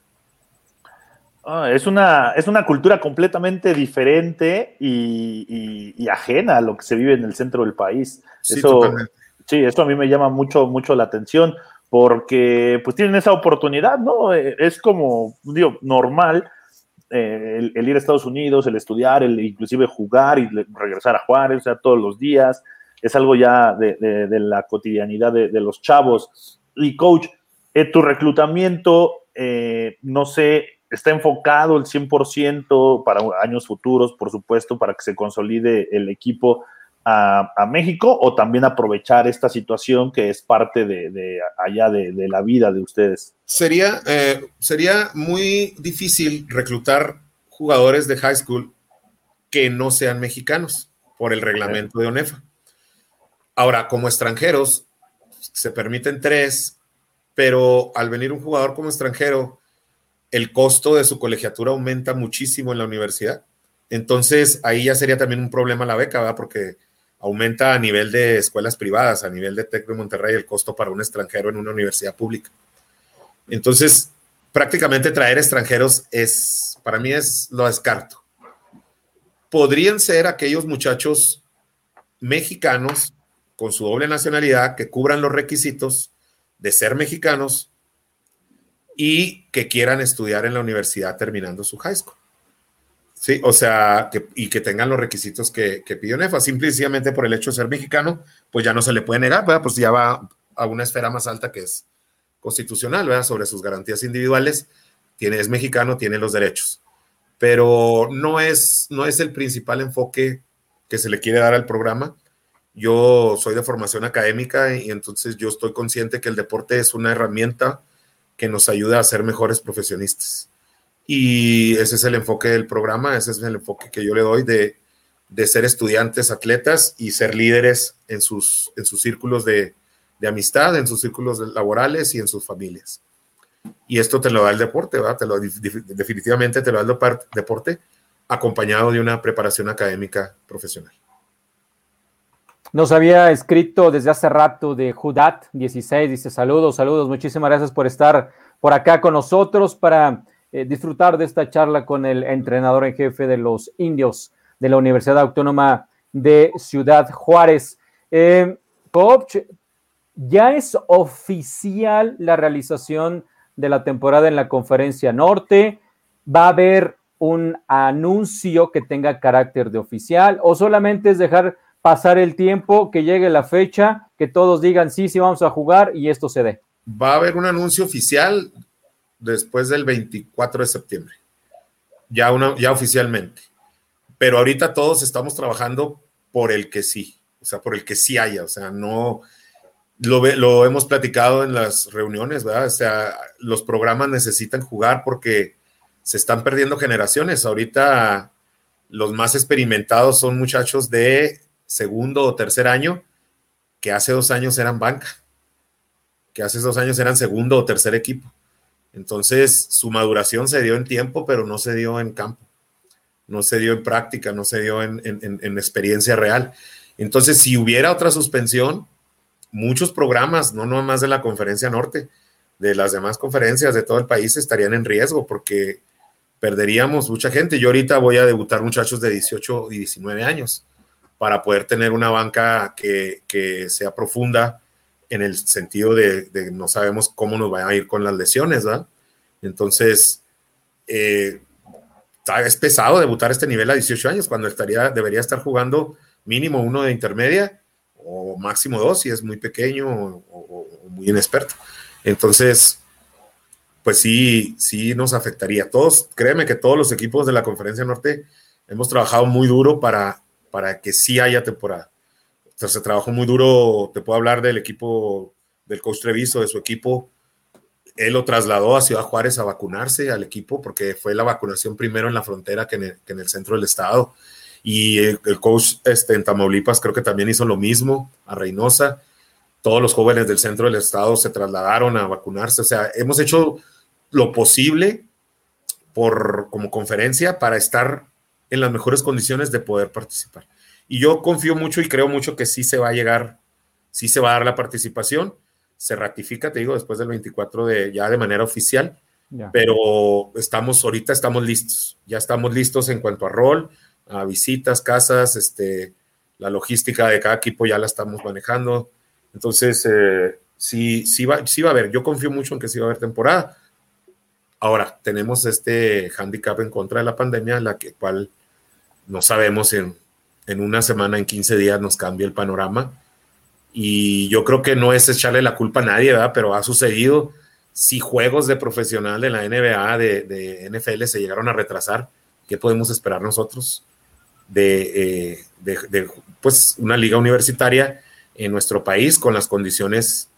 Ah, es, una, es una cultura completamente diferente y, ajena a lo que se vive en el centro del país. Sí, eso, sí, esto a mí me llama mucho, mucho la atención porque pues tienen esa oportunidad, ¿no? Eh, es como, digo, normal eh, el, ir a Estados Unidos, el estudiar, el inclusive jugar y regresar a Juárez, o sea, todos los días es algo ya de, la cotidianidad de, los chavos. Y coach, eh, tu reclutamiento, eh, no sé, está enfocado el 100% para años futuros, por supuesto, para que se consolide el equipo a, México o también aprovechar esta situación que es parte de, allá de, la vida de ustedes? Sería, eh, sería muy difícil reclutar jugadores de high school que no sean mexicanos por el reglamento de ONEFA. Ahora, como extranjeros, se permiten tres, pero al venir un jugador como extranjero, el costo de su colegiatura aumenta muchísimo en la universidad. Entonces, ahí ya sería también un problema la beca, ¿verdad? Porque aumenta a nivel de escuelas privadas, a nivel de TEC de Monterrey, el costo para un extranjero en una universidad pública. Entonces, prácticamente traer extranjeros es, para mí es, lo descarto. Podrían ser aquellos muchachos mexicanos con su doble nacionalidad que cubran los requisitos de ser mexicanos y que quieran estudiar en la universidad terminando su high school. Sí, o sea, que, y que tengan los requisitos que, que pidió NEFA, simplemente por el hecho de ser mexicano, pues ya no se le puede negar, ¿verdad? Pues ya va a una esfera más alta que es constitucional, ¿verdad? Sobre sus garantías individuales, tiene, es mexicano, tiene los derechos. Pero no es, no es el principal enfoque que se le quiere dar al programa. Yo soy de formación académica y entonces yo estoy consciente que el deporte es una herramienta que nos ayuda a ser mejores profesionistas. Y ese es el enfoque del programa, ese es el enfoque que yo le doy de, ser estudiantes, atletas y ser líderes en sus, en sus círculos de, amistad, en sus círculos laborales y en sus familias. Y esto te lo da el deporte, ¿verdad? Te lo, definitivamente te lo da el deporte acompañado de una preparación académica profesional. Nos había escrito desde hace rato de Judat 16, dice saludos, saludos, muchísimas gracias por estar por acá con nosotros para eh, disfrutar de esta charla con el entrenador en jefe de los indios de la Universidad Autónoma de Ciudad Juárez. Eh, coach, ya es oficial la realización de la temporada en la conferencia norte. ¿Va a haber un anuncio que tenga carácter de oficial o solamente es dejar pasar el tiempo, que llegue la fecha, que todos digan sí, sí vamos a jugar y esto se dé. Va a haber un anuncio oficial después del 24 de septiembre, ya, una, ya oficialmente. Pero ahorita todos estamos trabajando por el que sí, o sea, por el que sí haya, o sea, no, lo, lo hemos platicado en las reuniones, ¿verdad? O sea, los programas necesitan jugar porque se están perdiendo generaciones. Ahorita los más experimentados son muchachos de segundo o tercer año que hace dos años eran banca, que hace dos años eran segundo o tercer equipo. Entonces, su maduración se dio en tiempo, pero no se dio en campo, no se dio en práctica, no se dio en, experiencia real. Entonces, si hubiera otra suspensión, muchos programas, no nomás de la conferencia norte, de las demás conferencias de todo el país estarían en riesgo porque perderíamos mucha gente. Yo ahorita voy a debutar muchachos de 18 y 19 años para poder tener una banca que, sea profunda en el sentido de, no sabemos cómo nos va a ir con las lesiones, ¿verdad? Entonces, eh, es pesado debutar este nivel a 18 años cuando estaría, debería estar jugando mínimo uno de intermedia o máximo dos si es muy pequeño o, muy inexperto. Entonces, pues sí, sí nos afectaría. Todos, créeme que todos los equipos de la Conferencia Norte hemos trabajado muy duro para, para que sí haya temporada. Se trabajó muy duro, te puedo hablar del equipo del coach Treviso, de su equipo. Él lo trasladó a Ciudad Juárez a vacunarse al equipo porque fue la vacunación primero en la frontera que en el, centro del estado. Y el, coach este, en Tamaulipas creo que también hizo lo mismo a Reynosa. todos los jóvenes del centro del estado se trasladaron a vacunarse. O sea, hemos hecho lo posible por, como conferencia para estar en las mejores condiciones de poder participar. Y yo confío mucho y creo mucho que sí se va a llegar, sí se va a dar la participación. Se ratifica, te digo, después del 24 de ya de manera oficial. Pero estamos, ahorita estamos listos. Ya estamos listos en cuanto a rol, a visitas, casas, este, la logística de cada equipo ya la estamos manejando. Entonces, eh, sí, sí, va, sí va a haber. Yo confío mucho en que sí va a haber temporada. Ahora, tenemos este handicap en contra de la pandemia, la que cual no sabemos en, en una semana, en 15 días nos cambia el panorama. Y yo creo que no es echarle la culpa a nadie, ¿verdad? Pero ha sucedido. Si juegos de profesional de la NBA, de, de NFL se llegaron a retrasar, ¿qué podemos esperar nosotros de, eh, de, de pues, una liga universitaria en nuestro país con las condiciones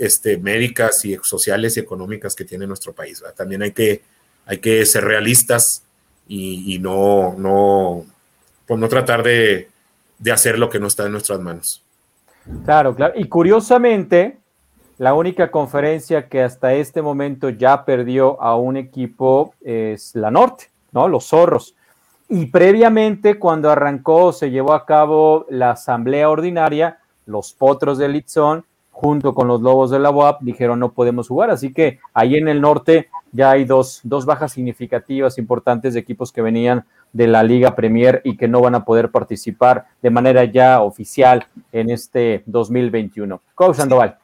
este, médicas y sociales y económicas que tiene nuestro país. También hay que, hay que ser realistas y, no, no, pues no tratar de, de, hacer lo que no está en nuestras manos. Claro, claro. Y curiosamente, la única conferencia que hasta este momento ya perdió a un equipo es la Norte, ¿no? Los Zorros. Y previamente, cuando arrancó, se llevó a cabo la asamblea ordinaria, los Potros de Litzón junto con los Lobos de la UAP, dijeron no podemos jugar. Así que ahí en el norte ya hay dos, dos bajas significativas importantes de equipos que venían de la Liga Premier y que no van a poder participar de manera ya oficial en este 2021. Coach Sandoval.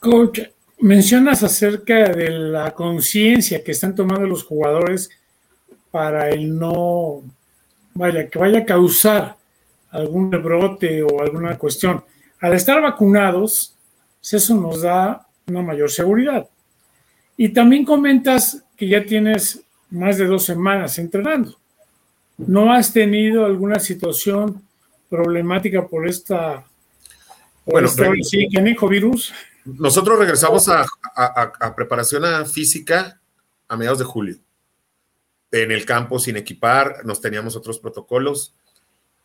Coach, mencionas acerca de la conciencia que están tomando los jugadores para el no, vaya, que vaya a causar algún rebrote o alguna cuestión al estar vacunados, eso nos da una mayor seguridad. Y también comentas que ya tienes más de dos semanas entrenando. ¿No has tenido alguna situación problemática por esta, bueno, este virus? Nosotros regresamos a, a, preparación física a mediados de julio. En el campo sin equipar, nos teníamos otros protocolos.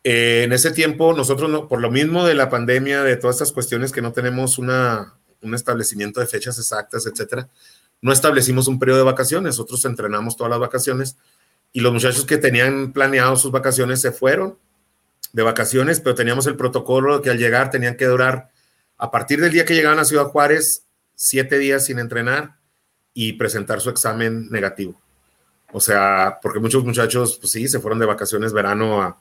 Eh, en ese tiempo, nosotros, no, por lo mismo de la pandemia, de todas estas cuestiones que no tenemos una, un establecimiento de fechas exactas, etcétera, no establecimos un periodo de vacaciones. Nosotros entrenamos todas las vacaciones y los muchachos que tenían planeado sus vacaciones se fueron de vacaciones, pero teníamos el protocolo que al llegar tenían que durar, a partir del día que llegaban a Ciudad Juárez, siete días sin entrenar y presentar su examen negativo. O sea, porque muchos muchachos, pues sí, se fueron de vacaciones verano a,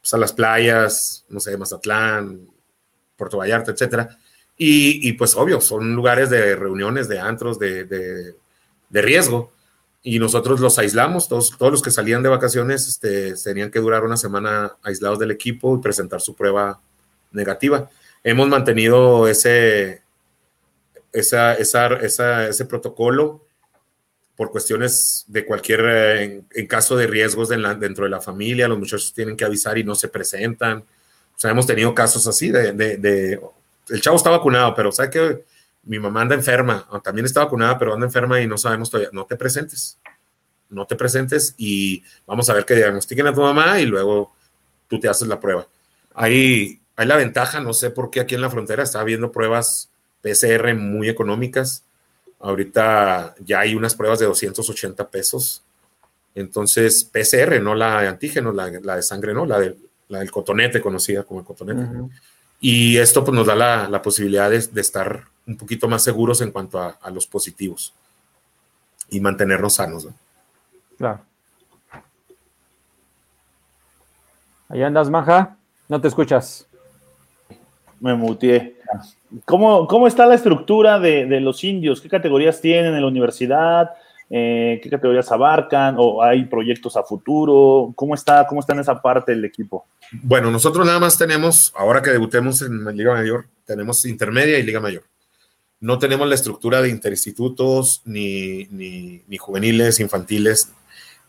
pues, a las playas, no sé, Mazatlán, Puerto Vallarta, etcétera. Y, pues obvio, son lugares de reuniones, de antros, de, de, riesgo. Y nosotros los aislamos, todos, todos los que salían de vacaciones este, tenían que durar una semana aislados del equipo y presentar su prueba negativa. Hemos mantenido ese, esa, esa, esa, ese protocolo por cuestiones de cualquier, eh, en, caso de riesgos dentro de la familia, los muchachos tienen que avisar y no se presentan. O sea, hemos tenido casos así de, de, el chavo está vacunado, pero sabe que mi mamá anda enferma, también está vacunada, pero anda enferma y no sabemos todavía, no te presentes, no te presentes y vamos a ver que diagnostiquen a tu mamá y luego tú te haces la prueba. Ahí hay la ventaja, no sé por qué aquí en la frontera está habiendo pruebas PCR muy económicas Ahorita ya hay unas pruebas de 280 pesos. Entonces, PCR, no la de antígenos, la, de sangre, no, la del cotonete, conocida como el cotonete. Y esto pues, nos da la, posibilidad de, estar un poquito más seguros en cuanto a, los positivos y mantenernos sanos. Claro. Ahí andas, Maja. No te escuchas. Me mutié. ¿Cómo, ¿Cómo, está la estructura de, de, los indios? ¿Qué categorías tienen en la universidad? Eh, ¿Qué categorías abarcan? ¿O hay proyectos a futuro? ¿Cómo está, ¿Cómo está en esa parte el equipo? Bueno, nosotros nada más tenemos, ahora que debutemos en la Liga Mayor, tenemos intermedia y Liga Mayor. No tenemos la estructura de interinstitutos, ni, ni, ni juveniles, infantiles.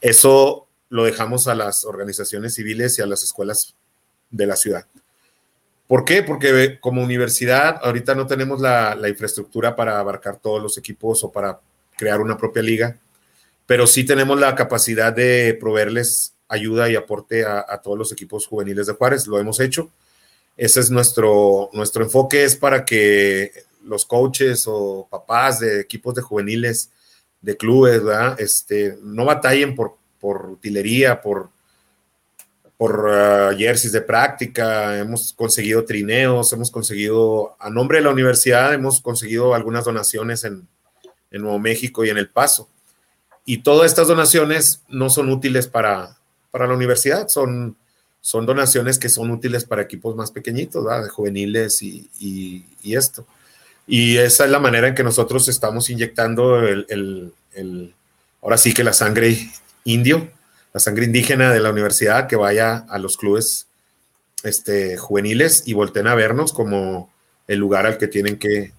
Eso lo dejamos a las organizaciones civiles y a las escuelas de la ciudad. ¿Por qué? Porque como universidad ahorita no tenemos la, infraestructura para abarcar todos los equipos o para crear una propia liga, pero sí tenemos la capacidad de proveerles ayuda y aporte a, todos los equipos juveniles de Juárez. Lo hemos hecho. ese es nuestro, nuestro enfoque, es para que los coaches o papás de equipos de juveniles, de clubes, ¿verdad? Este, no batallen por, por utilería, por, por uh, jerseys de práctica, hemos conseguido trineos, hemos conseguido, a nombre de la universidad, hemos conseguido algunas donaciones en, en Nuevo México y en El Paso. Y todas estas donaciones no son útiles para, para la universidad, son, son donaciones que son útiles para equipos más pequeñitos, ¿verdad? de juveniles y, y, esto. Y esa es la manera en que nosotros estamos inyectando el, el, el ahora sí que la sangre indio la sangre indígena de la universidad que vaya a los clubes este, juveniles y volten a vernos como el lugar al que tienen que,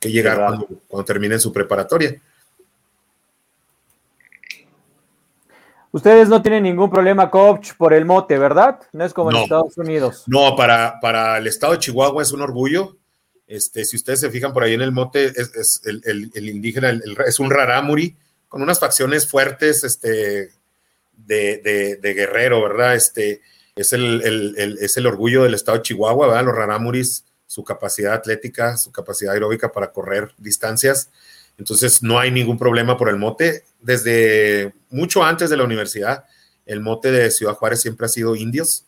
que llegar cuando, cuando, terminen su preparatoria. Ustedes no tienen ningún problema, coach, por el mote, ¿verdad? No es como no, en Estados Unidos. No, para, para el estado de Chihuahua es un orgullo. Este, si ustedes se fijan por ahí en el mote, es, es el, el, el, indígena, es un rarámuri con unas facciones fuertes, este, de, de, de, guerrero, ¿verdad? Este, es el, el, es el orgullo del estado de Chihuahua, ¿verdad? Los rarámuris, su capacidad atlética, su capacidad aeróbica para correr distancias. Entonces, no hay ningún problema por el mote. Desde mucho antes de la universidad, el mote de Ciudad Juárez siempre ha sido indios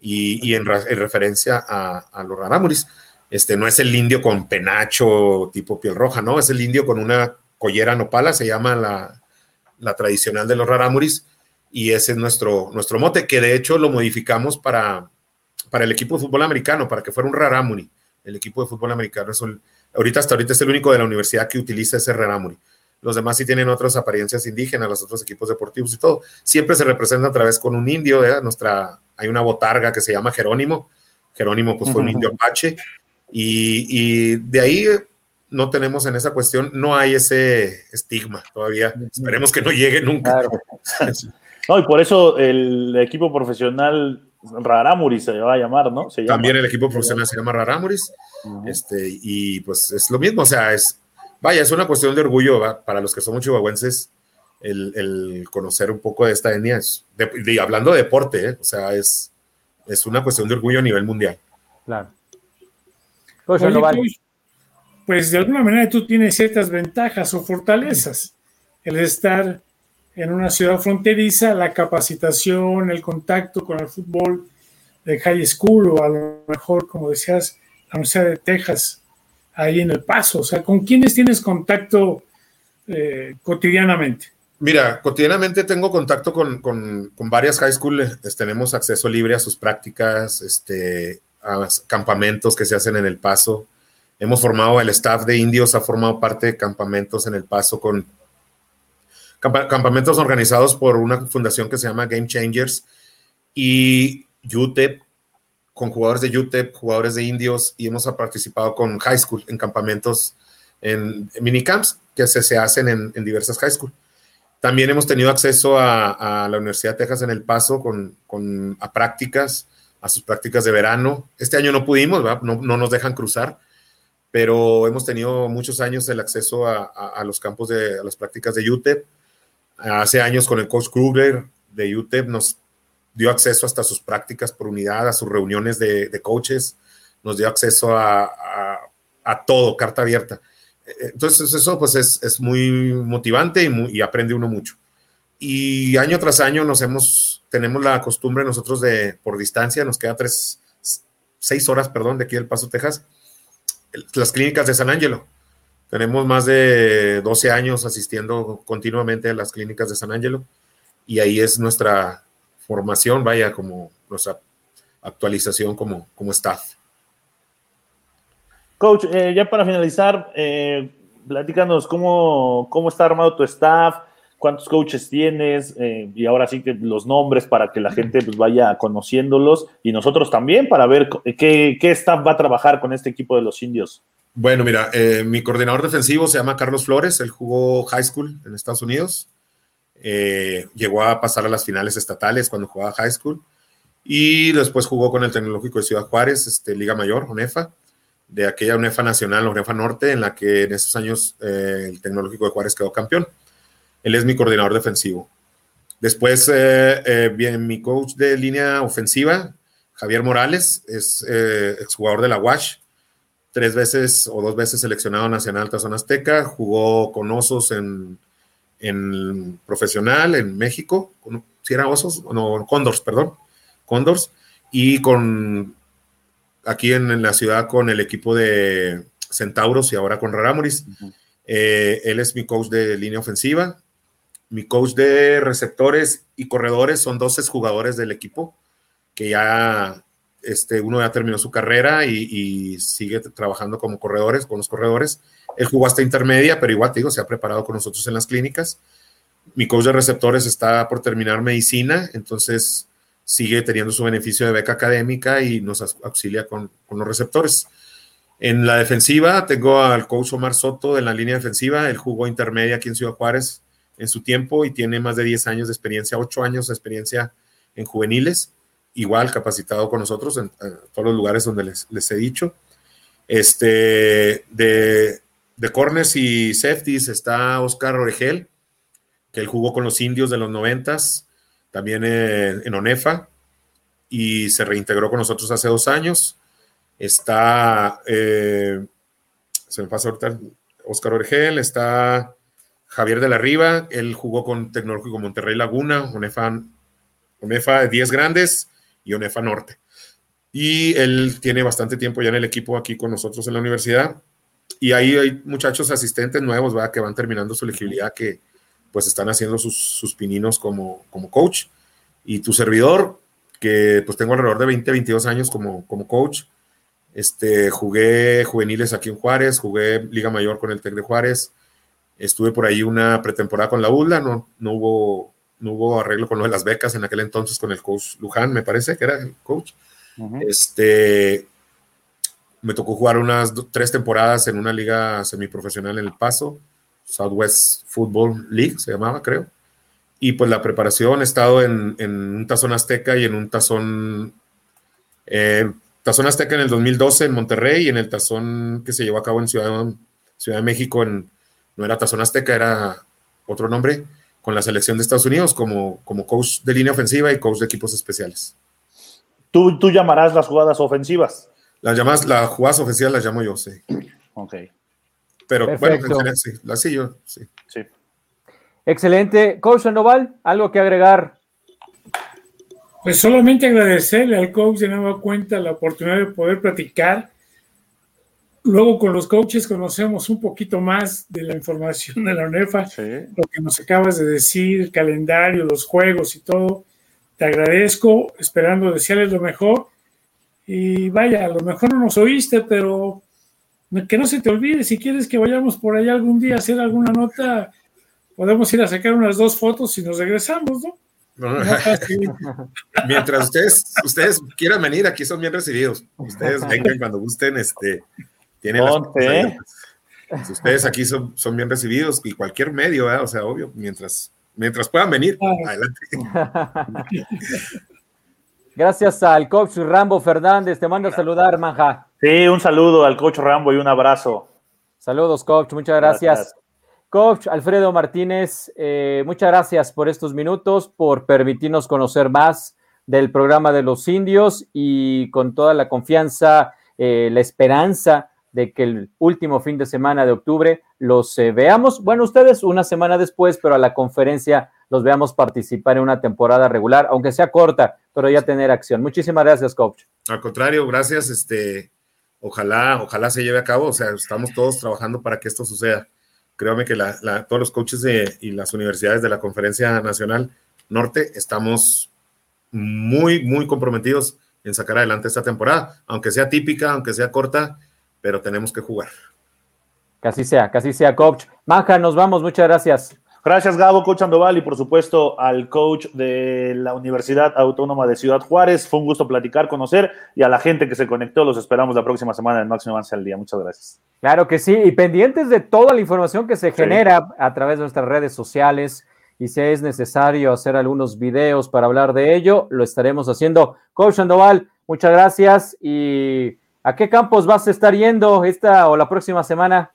y, en, en, referencia a, a, los rarámuris. Este, no es el indio con penacho tipo piel roja, ¿no? Es el indio con una collera nopala, se llama la, la tradicional de los rarámuris y ese es nuestro, nuestro mote, que de hecho lo modificamos para, para el equipo de fútbol americano, para que fuera un rarámuri. El equipo de fútbol americano es un, ahorita hasta ahorita es el único de la universidad que utiliza ese rarámuri. Los demás sí tienen otras apariencias indígenas, los otros equipos deportivos y todo. Siempre se representa a través con un indio, ¿eh? Nuestra, hay una botarga que se llama Jerónimo. Jerónimo pues fue un indio apache. Y, y de ahí no tenemos en esa cuestión, no hay ese estigma todavía. Esperemos que no llegue nunca. Claro. No, y por eso el equipo profesional Raramuris se va a llamar, ¿no? Se llama. También el equipo profesional se llama Raramuris. Uh -huh. este, y pues es lo mismo, o sea, es, vaya, es una cuestión de orgullo ¿va? para los que somos chihuahuenses el, el, conocer un poco de esta etnia. Es, de, de, hablando de deporte, ¿eh? o sea, es, es una cuestión de orgullo a nivel mundial. Claro. Oye, no vale. Pues de alguna manera tú tienes ciertas ventajas o fortalezas. El estar en una ciudad fronteriza, la capacitación, el contacto con el fútbol de high school o a lo mejor, como decías, la Universidad de Texas, ahí en El Paso. O sea, ¿con quiénes tienes contacto eh, cotidianamente? Mira, cotidianamente tengo contacto con, con, con varias high schools, tenemos acceso libre a sus prácticas, este, a campamentos que se hacen en El Paso. Hemos formado, el staff de indios ha formado parte de campamentos en El Paso con campamentos organizados por una fundación que se llama Game Changers y UTEP, con jugadores de UTEP, jugadores de indios, y hemos participado con high school en campamentos, en, en minicamps que se, se hacen en, en, diversas high school. También hemos tenido acceso a, la Universidad de Texas en El Paso con, con, a prácticas, a sus prácticas de verano. Este año no pudimos, no, no, nos dejan cruzar, pero hemos tenido muchos años el acceso a, a, a los campos de a las prácticas de UTEP hace años con el coach Kruger de UTEP nos dio acceso hasta sus prácticas por unidad, a sus reuniones de, de coaches, nos dio acceso a, a, todo, carta abierta. Entonces eso pues es, es muy motivante y, y, aprende uno mucho. Y año tras año nos hemos, tenemos la costumbre nosotros de, por distancia, nos queda tres, seis horas, perdón, de aquí del Paso, Texas, las clínicas de San Ángelo tenemos más de 12 años asistiendo continuamente a las clínicas de San Ángelo y ahí es nuestra formación, vaya, como nuestra actualización como, como staff. Coach, eh, ya para finalizar, eh, platícanos cómo, cómo está armado tu staff, cuántos coaches tienes eh, y ahora sí que los nombres para que la gente pues, vaya conociéndolos y nosotros también para ver qué, qué staff va a trabajar con este equipo de los indios. Bueno, mira, eh, mi coordinador defensivo se llama Carlos Flores, él jugó high school en Estados Unidos, eh, llegó a pasar a las finales estatales cuando jugaba high school y después jugó con el Tecnológico de Ciudad Juárez, este, Liga Mayor, UNEFA, de aquella UNEFA Nacional, UNEFA Norte, en la que en esos años eh, el Tecnológico de Juárez quedó campeón. Él es mi coordinador defensivo. Después, bien, mi coach de línea ofensiva, Javier Morales es exjugador de la WASH, tres veces o dos veces seleccionado nacional Tazón Azteca, jugó con Osos en, profesional en México, si era Osos, no, Condors, perdón, Condors, y con aquí en, la ciudad con el equipo de Centauros y ahora con Rarámuris. Eh, él es mi coach de línea ofensiva, mi coach de receptores y corredores son 12 jugadores del equipo que ya este, uno ya terminó su carrera y, sigue trabajando como corredores, con los corredores. Él jugó hasta intermedia, pero igual te digo, se ha preparado con nosotros en las clínicas. Mi coach de receptores está por terminar medicina, entonces sigue teniendo su beneficio de beca académica y nos auxilia con, los receptores. En la defensiva tengo al coach Omar Soto en la línea defensiva. Él jugó intermedia aquí en Ciudad Juárez en su tiempo y tiene más de 10 años de experiencia, 8 años de experiencia en juveniles igual capacitado con nosotros en, todos los lugares donde les, he dicho. Este, de, de corners y safeties está Oscar Oregel, que él jugó con los indios de los noventas, también en, Onefa, y se reintegró con nosotros hace dos años. Está, eh, se me pasa ahorita, Oscar Oregel, está Javier de la Riva, él jugó con Tecnológico Monterrey Laguna, Onefa, Onefa 10 grandes, y Norte. Y él tiene bastante tiempo ya en el equipo aquí con nosotros en la universidad. Y ahí hay muchachos asistentes nuevos, ¿verdad? Que van terminando su elegibilidad, que pues están haciendo sus, pininos como, como coach. Y tu servidor, que pues tengo alrededor de 20, 22 años como, como coach. Este, jugué juveniles aquí en Juárez, jugué Liga Mayor con el Tec de Juárez. Estuve por ahí una pretemporada con la ULA, no, no hubo no hubo arreglo con lo de las becas en aquel entonces con el coach Luján, me parece que era el coach. Este, me tocó jugar unas tres temporadas en una liga semiprofesional en El Paso, Southwest Football League se llamaba, creo. Y pues la preparación, he estado en, un tazón azteca y en un tazón, eh, tazón azteca en el 2012 en Monterrey y en el tazón que se llevó a cabo en Ciudad, Ciudad de México, en, no era tazón azteca, era otro nombre, con la selección de Estados Unidos como, como coach de línea ofensiva y coach de equipos especiales. ¿Tú, tú llamarás las jugadas ofensivas? Las llamas, las jugadas ofensivas las llamo yo, sí. Ok. Pero bueno, sí, las sí, yo, sí. sí. Excelente. Coach Sandoval, ¿algo que agregar? Pues solamente agradecerle al coach de nueva cuenta la oportunidad de poder platicar Luego con los coaches conocemos un poquito más de la información de la UNEFA, lo que nos acabas de decir, el calendario, los juegos y todo. Te agradezco, esperando desearles lo mejor. Y vaya, a lo mejor no nos oíste, pero que no se te olvide, si quieres que vayamos por allá algún día a hacer alguna nota, podemos ir a sacar unas dos fotos y nos regresamos, ¿no? Mientras ustedes, ustedes quieran venir, aquí son bien recibidos. Ustedes vengan cuando gusten, este, tiene si ustedes aquí son, son, bien recibidos y cualquier medio, o sea, obvio, mientras, mientras puedan venir, adelante. Gracias al coach Rambo Fernández, te mando a saludar, Manja. Sí, un saludo al coach Rambo y un abrazo. Saludos, coach, muchas gracias. Coach Alfredo Martínez, eh, muchas gracias por estos minutos, por permitirnos conocer más del programa de los indios y con toda la confianza, eh, la esperanza de que el último fin de semana de octubre los eh, veamos, bueno, ustedes una semana después, pero a la conferencia los veamos participar en una temporada regular, aunque sea corta, pero ya tener acción. Muchísimas gracias, coach. Al contrario, gracias. Este, ojalá, ojalá se lleve a cabo. O sea, estamos todos trabajando para que esto suceda. Créame que todos los coaches y las universidades de la Conferencia Nacional Norte estamos muy, muy comprometidos en sacar adelante esta temporada, aunque sea típica, aunque sea corta pero tenemos que jugar. Casi sea, casi sea, coach. Manja, nos vamos, muchas gracias. Gracias, Gabo, coach Andoval, y por supuesto al coach de la Universidad Autónoma de Ciudad Juárez. Fue un gusto platicar, conocer, y a la gente que se conectó, los esperamos la próxima semana en Máximo Avance al Día. Muchas gracias. Claro que sí, y pendientes de toda la información que se genera a través de nuestras redes sociales, y si es necesario hacer algunos videos para hablar de ello, lo estaremos haciendo. Coach Andoval, muchas gracias y ¿A qué campos vas a estar yendo esta o la próxima semana?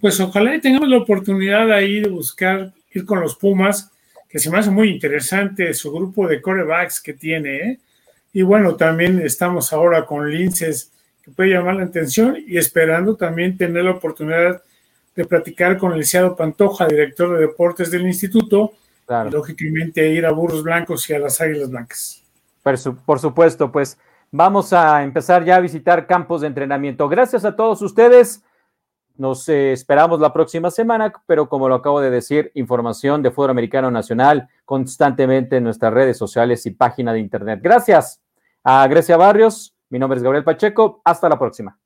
Pues ojalá tengamos la oportunidad ahí de buscar ir con los Pumas, que se me hace muy interesante su grupo de corebacks que tiene. ¿eh? Y bueno, también estamos ahora con linces que puede llamar la atención y esperando también tener la oportunidad de platicar con el licenciado Pantoja, director de deportes del instituto, y lógicamente ir a Burros Blancos y a las Águilas Blancas. Por, por supuesto, pues vamos a empezar ya a visitar campos de entrenamiento. Gracias a todos ustedes. Nos eh, esperamos la próxima semana, pero como lo acabo de decir, información de fútbol americano nacional constantemente en nuestras redes sociales y página de internet. Gracias a Grecia Barrios. Mi nombre es Gabriel Pacheco. Hasta la próxima.